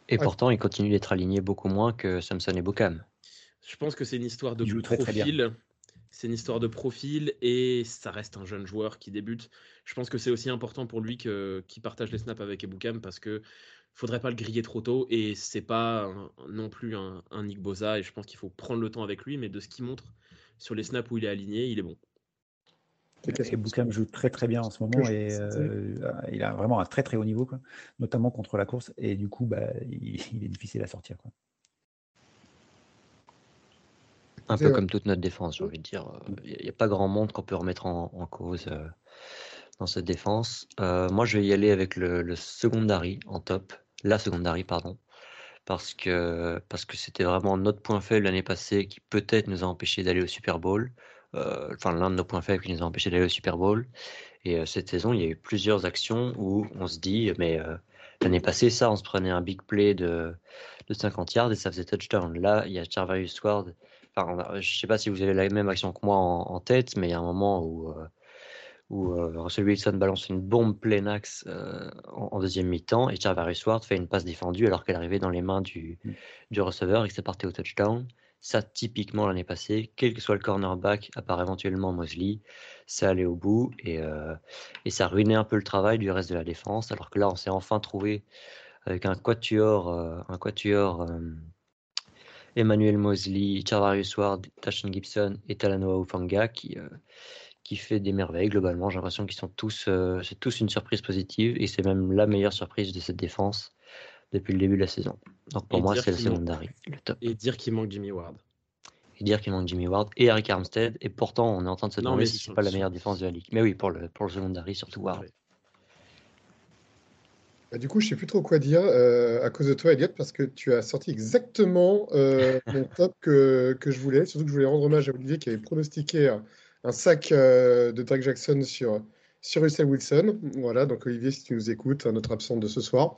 Et pourtant, il continue d'être aligné beaucoup moins que Samson et Bocam. Je pense que c'est une histoire de très, très profil. C'est une histoire de profil et ça reste un jeune joueur qui débute. Je pense que c'est aussi important pour lui que qu'il partage les snaps avec Ebukam parce que faudrait pas le griller trop tôt et c'est pas un- non plus un, un Nick Boza et je pense qu'il faut prendre le temps avec lui. Mais de ce qu'il montre sur les snaps où il est aligné, il est bon. Et que- Boukam joue très très bien en ce moment et euh, il a vraiment un très très haut niveau, quoi, notamment contre la course. Et du coup, bah, il, il est difficile à sortir. Quoi. Un peu vrai. comme toute notre défense, j'ai envie de dire. Il n'y a, pas grand monde qu'on peut remettre en, en cause euh, dans cette défense. Euh, moi, je vais y aller avec le, le secondary en top, la secondary, pardon, parce que parce que c'était vraiment notre point faible l'année passée qui peut-être nous a empêché d'aller au Super Bowl. Euh, enfin, l'un de nos points faibles qui nous a empêché d'aller au Super Bowl. Et euh, cette saison, il y a eu plusieurs actions où on se dit, mais l'année passée, ça, on se prenait un big play de, de 50 yards et ça faisait touchdown. Là, il y a Charvarius Ward. Enfin, je sais pas si vous avez la même action que moi en, tête, mais il y a un moment où, où euh, Russell Wilson balance une bombe plein axe euh, en, en deuxième mi-temps et Charvarius Ward fait une passe défendue alors qu'elle arrivait dans les mains du, Mm. du receveur et que ça partait au touchdown. Ça, typiquement, l'année passée, quel que soit le cornerback, à part éventuellement Mosley, ça allait au bout et, euh, et ça ruinait un peu le travail du reste de la défense. Alors que là, on s'est enfin trouvé avec un quatuor, euh, un quatuor euh, Emmanuel Mosley, Charvarius Ward, Tashin Gibson et Talanoa Ufanga qui, euh, qui fait des merveilles globalement. J'ai l'impression qu'ils sont tous, euh, c'est tous une surprise positive et c'est même la meilleure surprise de cette défense depuis le début de la saison. Donc pour Et moi, c'est manque- secondary, le top. Et dire qu'il manque Jimmy Ward. Et dire qu'il manque Jimmy Ward et Eric Armstead et pourtant on est en train de se demander si c'est pas la meilleure défense de la ligue. Mais oui, pour le, pour le secondary, surtout Ward. Bah, du coup, je sais plus trop quoi dire euh, à cause de toi, Elliot, parce que tu as sorti exactement euh, mon top que, que je voulais. Surtout que je voulais rendre hommage à Olivier qui avait pronostiqué un, sac euh, de Drake Jackson sur, Russell Wilson. Voilà, donc Olivier, si tu nous écoutes, notre absente de ce soir.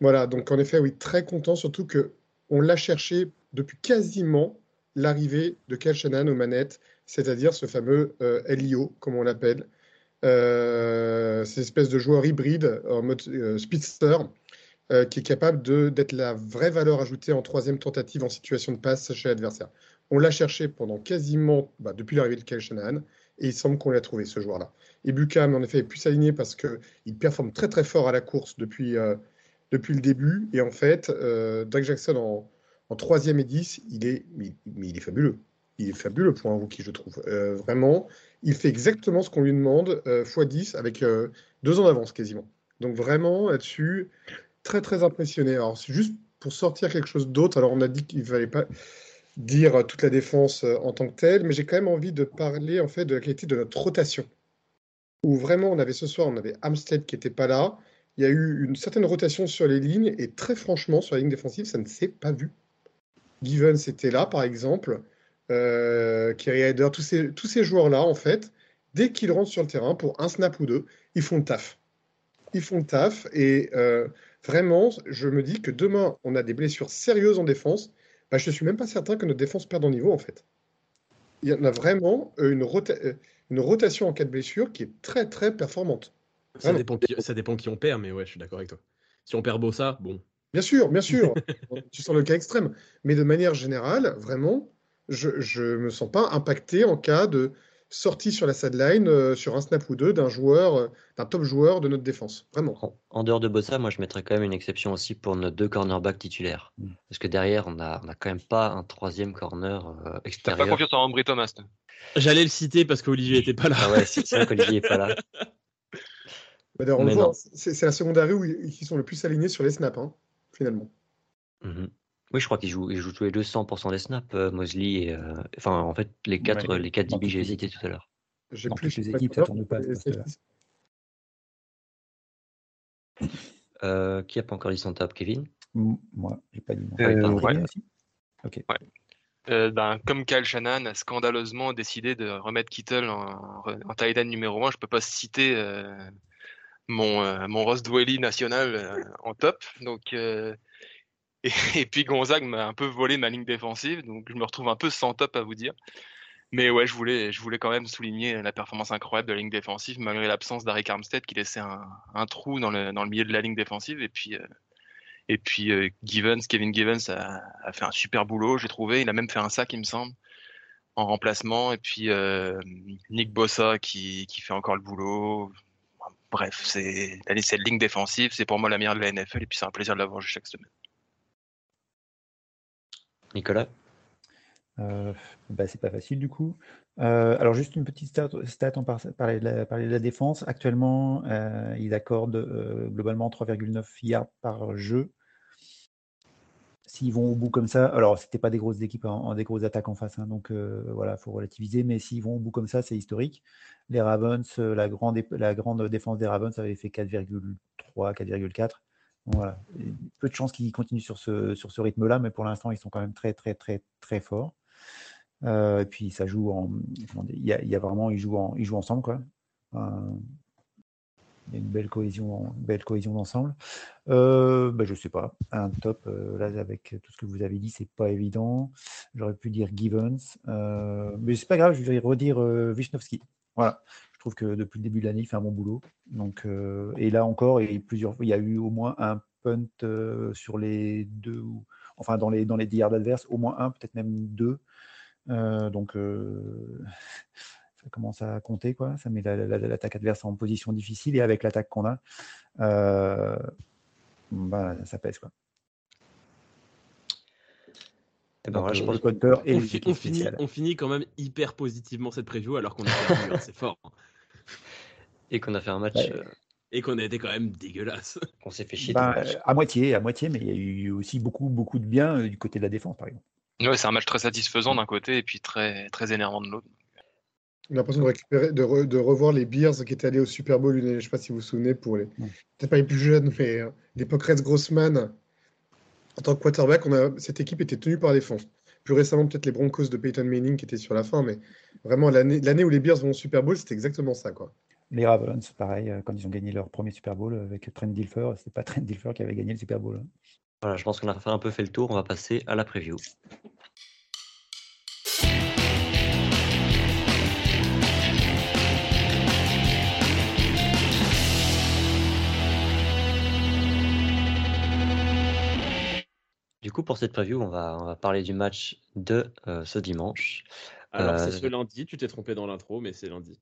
Voilà, donc en effet, oui, très content, surtout que on l'a cherché depuis quasiment l'arrivée de Kyle Shanahan aux manettes, c'est-à-dire ce fameux euh, LIO, comme on l'appelle. Euh, cette espèce de joueur hybride en mode euh, speedster euh, qui est capable d'être la vraie valeur ajoutée en troisième tentative en situation de passe chez l'adversaire. On l'a cherché pendant quasiment bah, depuis l'arrivée de Kyle Shanahan et il semble qu'on l'a trouvé ce joueur-là. Et Bucam en effet est plus aligné parce qu'il performe très très fort à la course depuis, euh, depuis le début et en fait euh, Doug Jackson en, en troisième et 10 il est, mais, il est fabuleux. Il est fabuleux pour un rookie je trouve. Euh, vraiment, il fait exactement ce qu'on lui demande euh, x10 avec deux ans d'avance quasiment. Donc vraiment là-dessus, très très impressionné. Alors c'est juste pour sortir quelque chose d'autre. Alors on a dit qu'il ne fallait pas dire toute la défense euh, en tant que telle, mais j'ai quand même envie de parler en fait de la qualité de notre rotation. Où vraiment on avait ce soir, on avait Amstead qui n'était pas là. Il y a eu une certaine rotation sur les lignes et très franchement sur la ligne défensive, ça ne s'est pas vu. Givens était là par exemple, euh, Kerry Hyder, tous ces, tous ces joueurs-là en fait, dès qu'ils rentrent sur le terrain pour un snap ou deux, ils font le taf. Ils font le taf et euh, vraiment, je me dis que demain, on a des blessures sérieuses en défense. Bah, je ne suis même pas certain que notre défense perde en niveau en fait. Il y en a vraiment euh, une, rota- euh, une rotation en cas de blessure qui est très très performante. Ça dépend, qui, ça dépend qui on perd, mais ouais, je suis d'accord avec toi. Si on perd Bossa, bon. Bien sûr, bien sûr, tu sens le cas extrême. Mais de manière générale, vraiment, je ne me sens pas impacté en cas de sortie sur la sideline euh, sur un snap ou deux d'un joueur, euh, d'un top joueur de notre défense. Vraiment. En, en dehors de Bossa, moi je mettrais quand même une exception aussi pour nos deux cornerbacks titulaires. Mm. Parce que derrière, on a, on a quand même pas un troisième corner euh, T'as pas extérieur. confiance en Ambry Thomas. toi J'allais le citer parce qu'Olivier était pas là. Ah ouais, c'est vrai qu'Olivier est pas là. Bah, on le voit, c'est c'est la secondary où ils sont le plus alignés sur les snaps, hein, finalement. Mhm. Oui, je crois qu'ils jouent, ils jouent tous les deux 100% des snaps, euh, Mosley et euh, enfin en fait les quatre, Ouais, les quatre DB j'ai cités tout à l'heure. J'ai plus toutes les équipes, ça tourne pas. Euh, qui a pas encore dit son top, Kevin? Moi, j'ai pas dit. Euh, ouais. Euh, ben, comme Kyle Shannon a scandaleusement décidé de remettre Kittle en, en tight end numéro 1, je peux pas citer euh, mon, euh, mon Ross Dwelly national euh, en top. Donc, euh, et, puis Gonzague m'a un peu volé ma ligne défensive, donc je me retrouve un peu sans top à vous dire. Mais ouais, je voulais, je voulais quand même souligner la performance incroyable de la ligne défensive, malgré l'absence d'Aric Armstead qui laissait un, trou dans le, milieu de la ligne défensive. Et puis, euh, Et puis Givens, Kevin Givens a, a, fait un super boulot, j'ai trouvé. Il a même fait un sac, il me semble, en remplacement. Et puis Nick Bossa qui, qui fait encore le boulot. Bref, c'est cette ligne défensive, c'est pour moi la meilleure de la NFL et puis c'est un plaisir de l'avoir chaque semaine. Nicolas euh, bah, C'est pas facile du coup. Euh, alors juste une petite stat, on parlait de, la, défense. Actuellement, euh, ils accordent euh, globalement 3,9 yards par jeu. S'ils vont au bout comme ça, alors c'était pas des grosses équipes en, des grosses attaques en face, hein, donc voilà, faut relativiser. Mais s'ils vont au bout comme ça, c'est historique. Les Ravens, la grande, la grande défense des Ravens avait fait 4,3, 4,4. Voilà. Peu de chances qu'ils continuent sur ce, sur ce rythme-là, mais pour l'instant, ils sont quand même très, très, très, très forts. Euh, et puis ça joue en. Il y, y a vraiment, ils jouent, en, ils jouent ensemble, quoi. Euh, il y a une belle cohésion, belle cohésion d'ensemble. Euh, ben, je sais pas, un top euh, là avec tout ce que vous avez dit, c'est pas évident. J'aurais pu dire Givens, mais c'est pas grave, je vais redire Wisnowski. Voilà, trouve que depuis le début de l'année, il fait un bon boulot. Donc, et là encore, et plusieurs, il y a eu au moins un punt sur les deux, enfin dans les dans les 10 yards adverses, au moins un, peut-être même deux. Euh, donc, euh, ça commence à compter, quoi. Ça met l'attaque adverse en position difficile et avec l'attaque qu'on a, euh, bah, ça pèse, quoi. Et ben je pense et on, on, finit, on, finit, quand même hyper positivement cette preview alors qu'on a perdu, hein, c'est fort. Et qu'on a fait un match. Et qu'on a été quand même dégueulasse. On s'est fait chier. Bah, à moitié, à moitié, mais il y a eu aussi beaucoup, beaucoup de bien du côté de la défense, par exemple. Ouais, c'est un match très satisfaisant d'un côté et puis très, très énervant de l'autre. On a l'impression de, récupérer, de, de, revoir les Bears qui étaient allés au Super Bowl Je ne sais pas si vous vous souvenez, pour les. Peut-être pas les plus jeunes, mais euh, l'époque Reds Grossman. En tant que quarterback, on a, cette équipe était tenue par la défense. Plus récemment, peut-être les Broncos de Peyton Manning qui étaient sur la fin, mais vraiment, l'année où les Bears vont au Super Bowl, c'était exactement ça. Quoi. Les Ravens, pareil, euh, quand ils ont gagné leur premier Super Bowl avec Trent Dilfer, c'était pas Trent Dilfer qui avait gagné le Super Bowl. Hein. Voilà, je pense qu'on a un peu fait le tour. On va passer à la preview. Du coup, pour cette preview, on va, on va parler du match de euh, ce dimanche. Alors, c'est euh, ce lundi, tu t'es trompé dans l'intro, mais c'est lundi.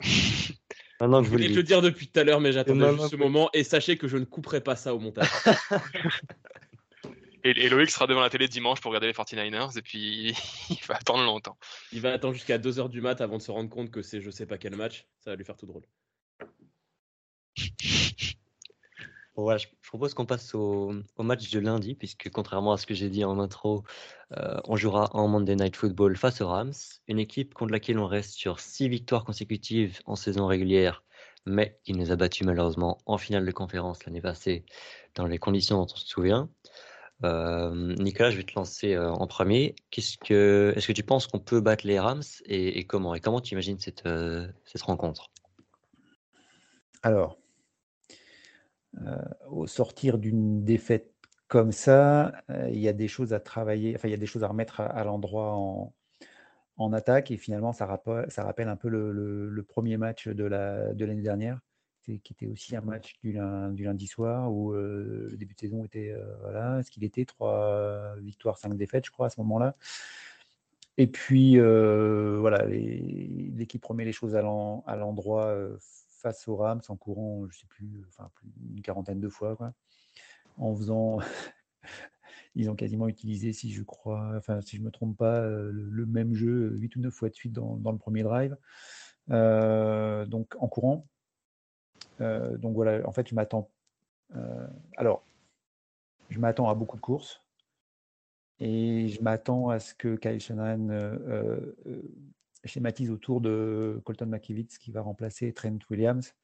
Maintenant je voulais te le dire depuis tout à l'heure, mais j'attendais juste ce moment. Et sachez que je ne couperai pas ça au montage. et, Loïc sera devant la télé dimanche pour regarder les 49ers, et puis il va attendre longtemps. Il va attendre jusqu'à 2h du mat avant de se rendre compte que c'est je sais pas quel match. Ça va lui faire tout drôle. je, propose qu'on passe au, match de lundi, puisque contrairement à ce que j'ai dit en intro, euh, on jouera en Monday Night Football face aux Rams, une équipe contre laquelle on reste sur six victoires consécutives en saison régulière, mais qui nous a battus malheureusement en finale de conférence l'année passée, dans les conditions dont on se souvient. Euh, Nicolas, je vais te lancer euh, en premier. Est-ce que tu penses qu'on peut battre les Rams et, comment? Et comment tu imagines cette, cette rencontre? Alors, au sortir d'une défaite comme ça, euh, il y a des choses à travailler, enfin il y a des choses à remettre à, l'endroit en, attaque et finalement ça rappelle, un peu le, premier match de l'année de dernière, qui était aussi un match du, lundi, soir où euh, le début de saison était voilà ce qu'il était trois victoires, cinq défaites, je crois à ce moment-là. Et puis voilà, l'équipe remet les choses à l'endroit face aux Rams en courant, je sais plus, enfin plus une quarantaine de fois, quoi. En faisant, ils ont quasiment utilisé, si je crois, enfin si je me trompe pas, euh, le, même jeu 8 ou 9 fois de suite dans, le premier drive. Euh, donc en courant. Euh, donc voilà, en fait, je m'attends. alors, je m'attends à beaucoup de courses. Et je m'attends à ce que Kyle Shanahan schématise autour de Colton McKivitz qui va remplacer Trent Williams,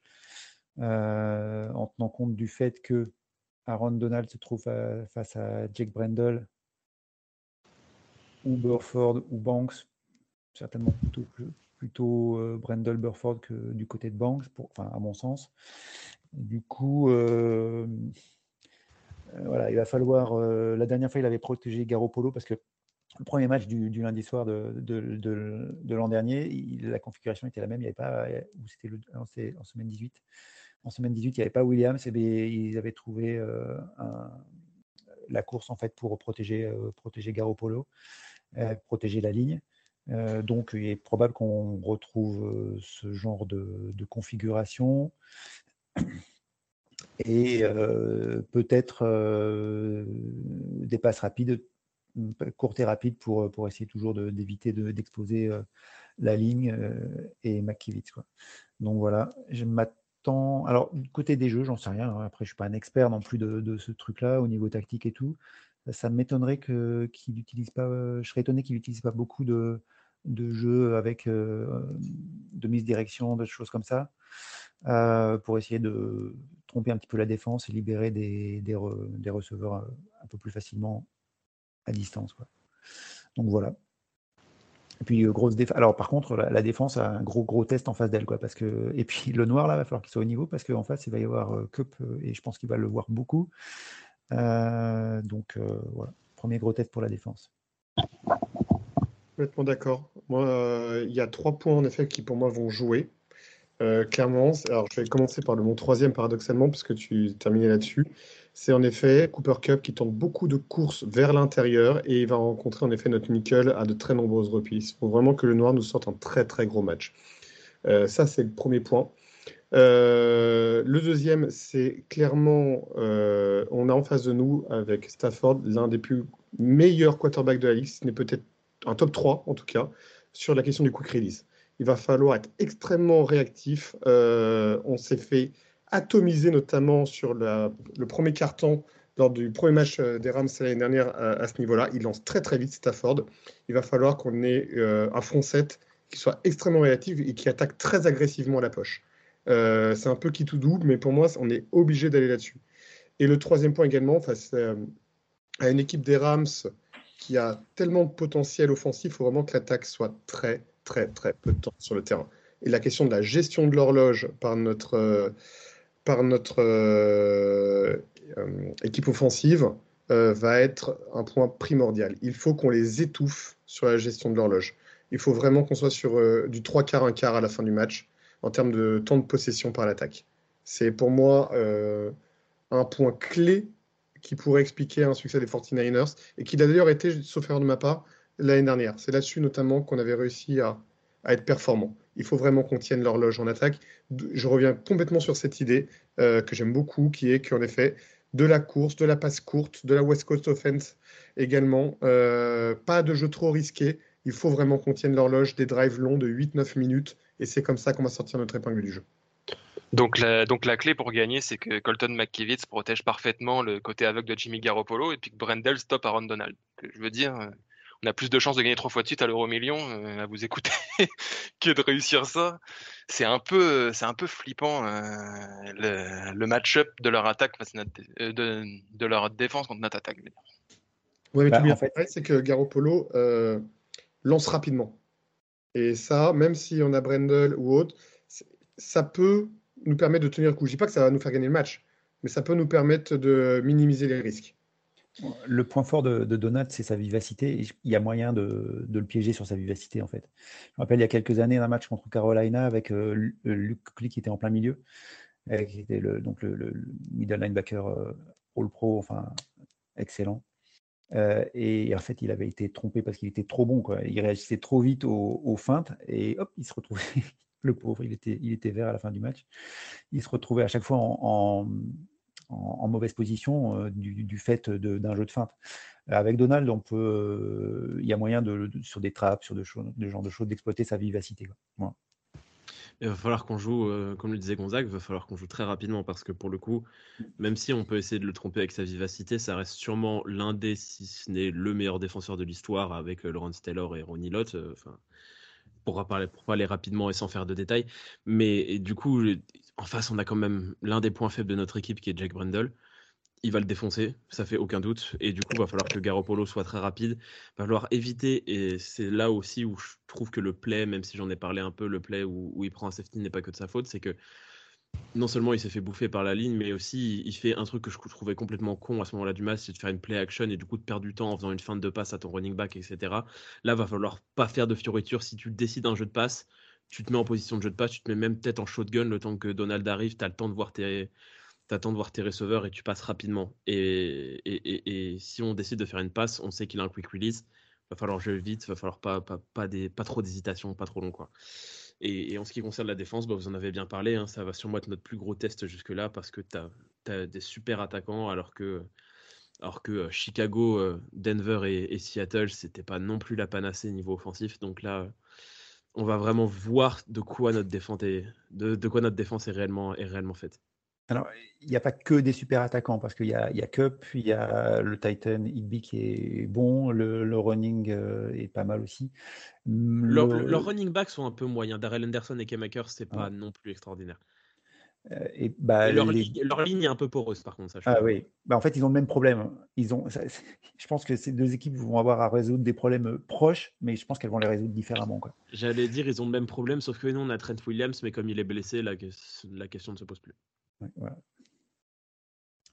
euh, en tenant compte du fait que Aaron Donald se trouve face à Jake Brendel ou Burford ou Banks, certainement plutôt, plutôt euh, Brendel Burford que du côté de Banks, pour, enfin, à mon sens. Du coup, euh, voilà, il va falloir. la dernière fois, il avait protégé Garoppolo parce que le premier match du, lundi soir de, de, l'an dernier, la configuration était la même. Il n'y avait pas, ou c'était en, semaine 18. En semaine 18, il n'y avait pas Williams. Et ils avaient trouvé euh, la course en fait pour protéger, protéger Garoppolo, protéger la ligne. donc, il est probable qu'on retrouve ce genre de, de configuration et peut-être des passes rapides, courtes et rapides pour, pour essayer toujours d'éviter d'exposer la ligne et McKivitz. Donc voilà, je m'attends. Alors, côté des jeux, j'en sais rien. Hein. Après, je ne suis pas un expert non plus de, ce truc-là au niveau tactique et tout. Ça m'étonnerait qu'il n'utilise pas. Je serais étonné qu'il n'utilise pas beaucoup de, de jeux avec de mise direction, de choses comme ça. Euh, pour essayer de tromper un petit peu la défense et libérer des, receveurs euh, un, peu plus facilement à distance. Donc voilà. Puis euh, grosse. Alors par contre, la, défense a un gros gros test en face d'elle. Parce que et puis le noir là, va falloir qu'il soit au niveau parce qu'en face il va y avoir Cup et je pense qu'il va le voir beaucoup. donc voilà, premier gros test pour la défense. Complètement d'accord. Il y a trois points en effet qui pour moi vont jouer. Euh, clairement, alors je vais commencer par le mon troisième paradoxalement, puisque tu terminais là-dessus. C'est en effet Cooper Cup qui tente beaucoup de courses vers l'intérieur et il va rencontrer en effet notre nickel à de très nombreuses reprises. Il faut vraiment que le noir nous sorte un très très gros match. Euh, ça, c'est le premier point. Euh, le deuxième, c'est clairement, on a en face de nous avec Stafford l'un des plus meilleurs quarterbacks de la ligue, ce n'est peut-être un top 3 en tout cas, sur la question du quick release il va falloir être extrêmement réactif. Euh, on s'est fait atomiser notamment sur le premier carton lors du premier match euh, des Rams l'année dernière à, ce niveau-là. Il lance très très vite Stafford. Il va falloir qu'on ait euh, un front set qui soit extrêmement réactif et qui attaque très agressivement la poche. c'est un peu qui tout double, mais pour moi, on est obligé d'aller là-dessus. Et le troisième point également, face à une équipe des Rams qui a tellement de potentiel offensif, il faut vraiment que l'attaque soit très très très peu de temps sur le terrain. Et la question de la gestion de l'horloge par notre, euh, par notre euh, euh, équipe offensive va être un point primordial. Il faut qu'on les étouffe sur la gestion de l'horloge. Il faut vraiment qu'on soit sur du 3 quarts, 1 quart à la fin du match en termes de temps de possession par l'attaque. C'est pour moi un point clé qui pourrait expliquer un succès des 49ers et qui a d'ailleurs été, sauf erreur de ma part, l'année dernière. C'est là-dessus notamment qu'on avait réussi à, être performant. Il faut vraiment qu'on tienne l'horloge en attaque. Je reviens complètement sur cette idée euh, que j'aime beaucoup, qui est qu'en effet, de la course, de la passe courte, de la West Coast Offense également, euh, pas de jeu trop risqué. Il faut vraiment qu'on tienne l'horloge des drives longs de 8-9 minutes, et c'est comme ça qu'on va sortir notre épingle du jeu. Donc la, donc la clé pour gagner, c'est que Colton McKivitz protège parfaitement le côté aveugle de Jimmy Garoppolo et puis que Brendel stoppe Aaron Donald. Je veux dire, euh, on a plus de chances de gagner trois fois de suite à l'euro million euh, à vous écouter que de réussir ça. C'est un peu, c'est un peu flippant euh, le, match-up de leur attaque euh, de, leur défense contre notre attaque. Oui, mais bah, bien fait, c'est que Garoppolo lance rapidement. Et ça, même si on a Brendel ou autre, ça peut nous permettre de tenir le coup. Je dis pas que ça va nous faire gagner le match, mais ça peut nous permettre de minimiser les risques. Le point fort de, Donald, c'est sa vivacité. Il y a moyen de, le piéger sur sa vivacité, en fait. Je me rappelle il y a quelques années un match contre Carolina avec euh, Luke Click qui était en plein milieu, qui était le, donc le, middle linebacker euh, All Pro, enfin excellent. Euh, et en fait, il avait été trompé parce qu'il était trop bon. Il réagissait trop vite aux, feintes et hop, il se retrouvait. le pauvre, il était, il était vert à la fin du match. Il se retrouvait à chaque fois en, mauvaise position euh, du, fait d'un jeu de feinte. Avec Donald, on peut, euh, il y a moyen de, sur des trappes, sur de, de genre de choses, d'exploiter sa vivacité. Il va falloir qu'on joue, euh, comme le disait Gonzague, il va falloir qu'on joue très rapidement parce que pour le coup, même si on peut essayer de le tromper avec sa vivacité, ça reste sûrement l'un des, si ce n'est le meilleur défenseur de l'histoire avec Laurence Taylor et Ronnie Lott. Enfin, pour parler, pour parler rapidement et sans faire de détails. Mais du coup, en face, on a quand même l'un des points faibles de notre équipe qui est Jack Brendel. Il va le défoncer, ça fait aucun doute. Et du coup, il va falloir que Garoppolo soit très rapide. Il va falloir éviter, et c'est là aussi où je trouve que le play, même si j'en ai parlé un peu, le play où, il prend un safety n'est pas que de sa faute, c'est que non seulement il s'est fait bouffer par la ligne, mais aussi il fait un truc que je trouvais complètement con à ce moment-là du match, c'est de faire une play action et du coup de perdre du temps en faisant une fin de passe à ton running back, etc. Là, va falloir pas faire de fioriture. Si tu décides un jeu de passe, tu te mets en position de jeu de passe, tu te mets même peut-être en shotgun le temps que Donald arrive, tu as le temps de voir tes, attends de voir tes receveurs et tu passes rapidement. Et, et, si on décide de faire une passe, on sait qu'il a un quick release. Va falloir jouer vite, va falloir pas, pas, pas, des, pas trop d'hésitation, pas trop long. Quoi. Et, en ce qui concerne la défense, bah, vous en avez bien parlé, hein, ça va sûrement être notre plus gros test jusque-là parce que tu as, des super attaquants alors que, alors que euh, Chicago, euh, Denver et, et Seattle, c'était pas non plus la panacée niveau offensif. Donc là, on va vraiment voir de quoi notre défense est, de, de quoi notre défense est réellement, est réellement faite. Alors, il n'y a pas que des super attaquants, parce qu'il y, y a, Cup, il y a le Titan Igby qui est bon, le, running euh, est pas mal aussi. Leurs le... running backs sont un peu moyens. Darrell Anderson et K-Maker, c'est pas non plus extraordinaire. Euh, et, bah, leur, ligne est un peu poreuse, par contre. Ça, ah oui, bah, en fait, ils ont le même problème. Ils ont, je pense que ces deux équipes vont avoir à résoudre des problèmes euh, proches, mais je pense qu'elles vont les résoudre différemment. J'allais dire, ils ont le même problème, sauf que nous, on a Trent Williams, mais comme il est blessé, la, la question ne se pose plus.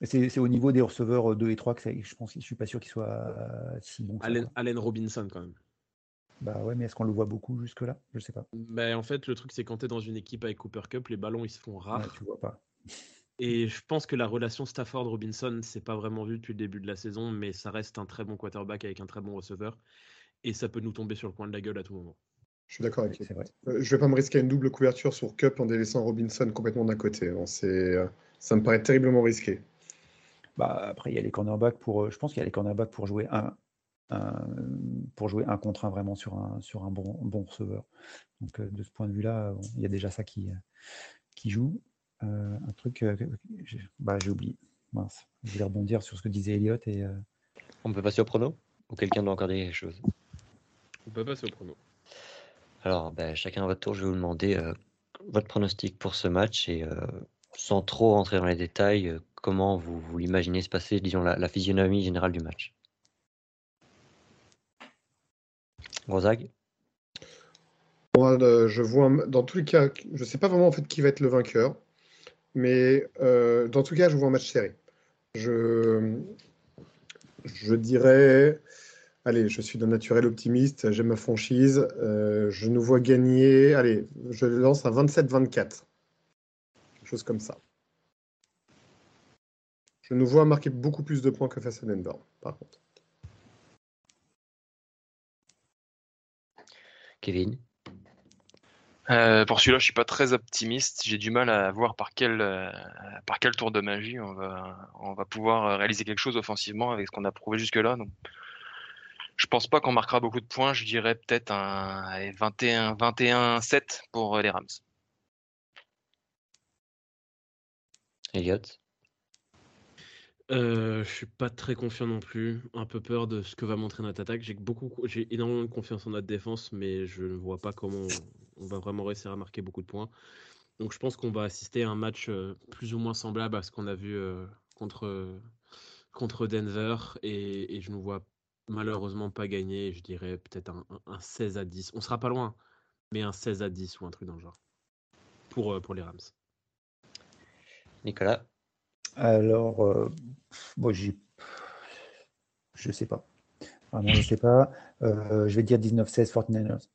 C'est au niveau des receveurs 2 et 3 que je pense je suis pas sûr qu'il soit si bon. Allen, Robinson quand même. Bah ouais, mais est-ce qu'on le voit beaucoup jusque-là? Je sais pas. Bah, en fait, le truc, c'est quand tu es dans une équipe avec Cooper Cup, les ballons ils se font rares. tu vois pas. Et je pense que la relation Stafford-Robinson, c'est pas vraiment vu depuis le début de la saison, mais ça reste un très bon quarterback avec un très bon receveur. Et ça peut nous tomber sur le coin de la gueule à tout moment. Je suis d'accord avec toi. Euh, je vais pas me risquer à une double couverture sur Cup en délaissant Robinson complètement d'un côté. Hein. Euh, ça me paraît terriblement risqué. Bah, après, il y a les cornerbacks pour. Euh, je pense qu'il y a les cornerbacks pour jouer un, pour jouer un contre un vraiment sur un, sur un bon, bon receveur. Donc, de ce point de vue-là, il y a déjà ça qui, qui joue. un truc, bah, j'ai oublié. Mince. Je voulais rebondir sur ce que disait Elliot. Et, On peut passer au prono Ou quelqu'un doit encore dire quelque chose On peut passer au prono. Alors, ben, chacun à votre tour, je vais vous demander euh, votre pronostic pour ce match et euh, sans trop rentrer dans les détails, euh, comment vous, vous l'imaginez se passer, disons, la, physionomie générale du match? Gonzague Moi, je vois, dans tous les cas, je ne sais pas vraiment en fait qui va être le vainqueur, mais dans tous les cas, je vois un match serré. Je, je dirais Allez, je suis d'un naturel optimiste, j'aime ma franchise. Euh, je nous vois gagner. Allez, je lance à 27-24. Quelque chose comme ça. Je nous vois marquer beaucoup plus de points que face à Denver, par contre. Kevin euh, pour celui-là, je suis pas très optimiste. J'ai du mal à voir par quel, euh, par quel tour de magie on va, on va pouvoir réaliser quelque chose offensivement avec ce qu'on a prouvé jusque-là. Donc, je pense pas qu'on marquera beaucoup de points. Je dirais peut-être un 21, 21-7 pour euh, les Rams. Elliot euh, je suis pas très confiant non plus. Un peu peur de ce que va montrer notre attaque. J'ai beaucoup, j'ai énormément de confiance en notre défense, mais je ne vois pas comment on, va vraiment réussir à marquer beaucoup de points. Donc je pense qu'on va assister à un match euh, plus ou moins semblable à ce qu'on a vu euh, contre contre Denver, et, je ne vois malheureusement pas gagné. Je dirais peut-être un, 16 à 10. On sera pas loin, mais un 16 à 10 ou un truc dans le genre. Pour, euh, pour les Rams. Nicolas Alors, je sais pas. je sais pas. Euh, je vais dire 19-16 49ers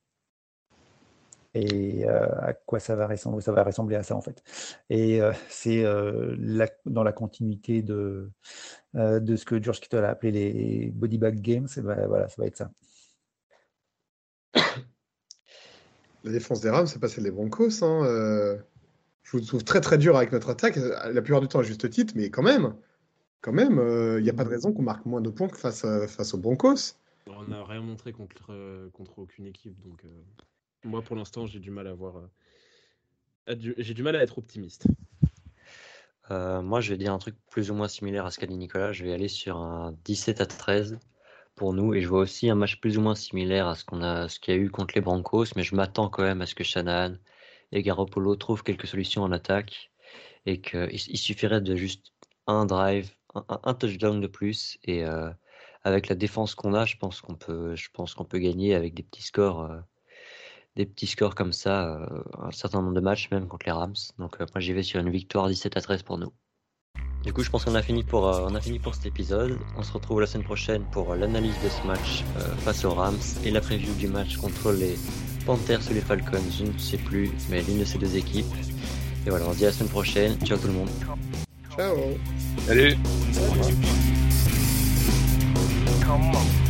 et euh, à quoi ça va ressembler? Ça va ressembler à ça en fait. Et euh, c'est dans la continuité de, de ce que George Kittle a appelé les body bag games. Ben, voilà, ça va être ça. La défense des Rams, c'est pas celle des Broncos. Hein, je vous trouve très très dur avec notre attaque. La plupart du temps à juste titre, mais quand même, quand même, il n'y a pas de raison qu'on marque moins de points que face, face aux Broncos. On n'a rien montré contre, contre aucune équipe, donc. Moi, pour l'instant, j'ai du mal à voir. Euh, j'ai du mal à être optimiste. Euh, moi, je vais dire un truc plus ou moins similaire à ce qu'a dit Nicolas. Je vais aller sur un 17 à 13 pour nous. Et je vois aussi un match plus ou moins similaire à ce qu'on a, ce qu'il y a eu contre les Broncos. Mais je m'attends quand même à ce que Shanahan et Garoppolo trouvent quelques solutions en attaque. Et qu'il il suffirait de juste un drive, un, touchdown de plus. Et euh, avec la défense qu'on a, je pense qu'on peut, je pense qu'on peut gagner avec des petits scores des petits scores comme ça, euh, un certain nombre de matchs même contre les Rams. Donc euh, moi j'y vais sur une victoire 17 à 13 pour nous. Du coup, je pense qu'on a fini pour euh, on a fini pour cet épisode. On se retrouve la semaine prochaine pour l'analyse de ce match face aux Rams et la preview du match contre les Panthers ou les Falcons, je ne sais plus, mais l'une de ces deux équipes. Et voilà, on se dit à la semaine prochaine. Ciao tout le monde. Ciao. Salut. Come on.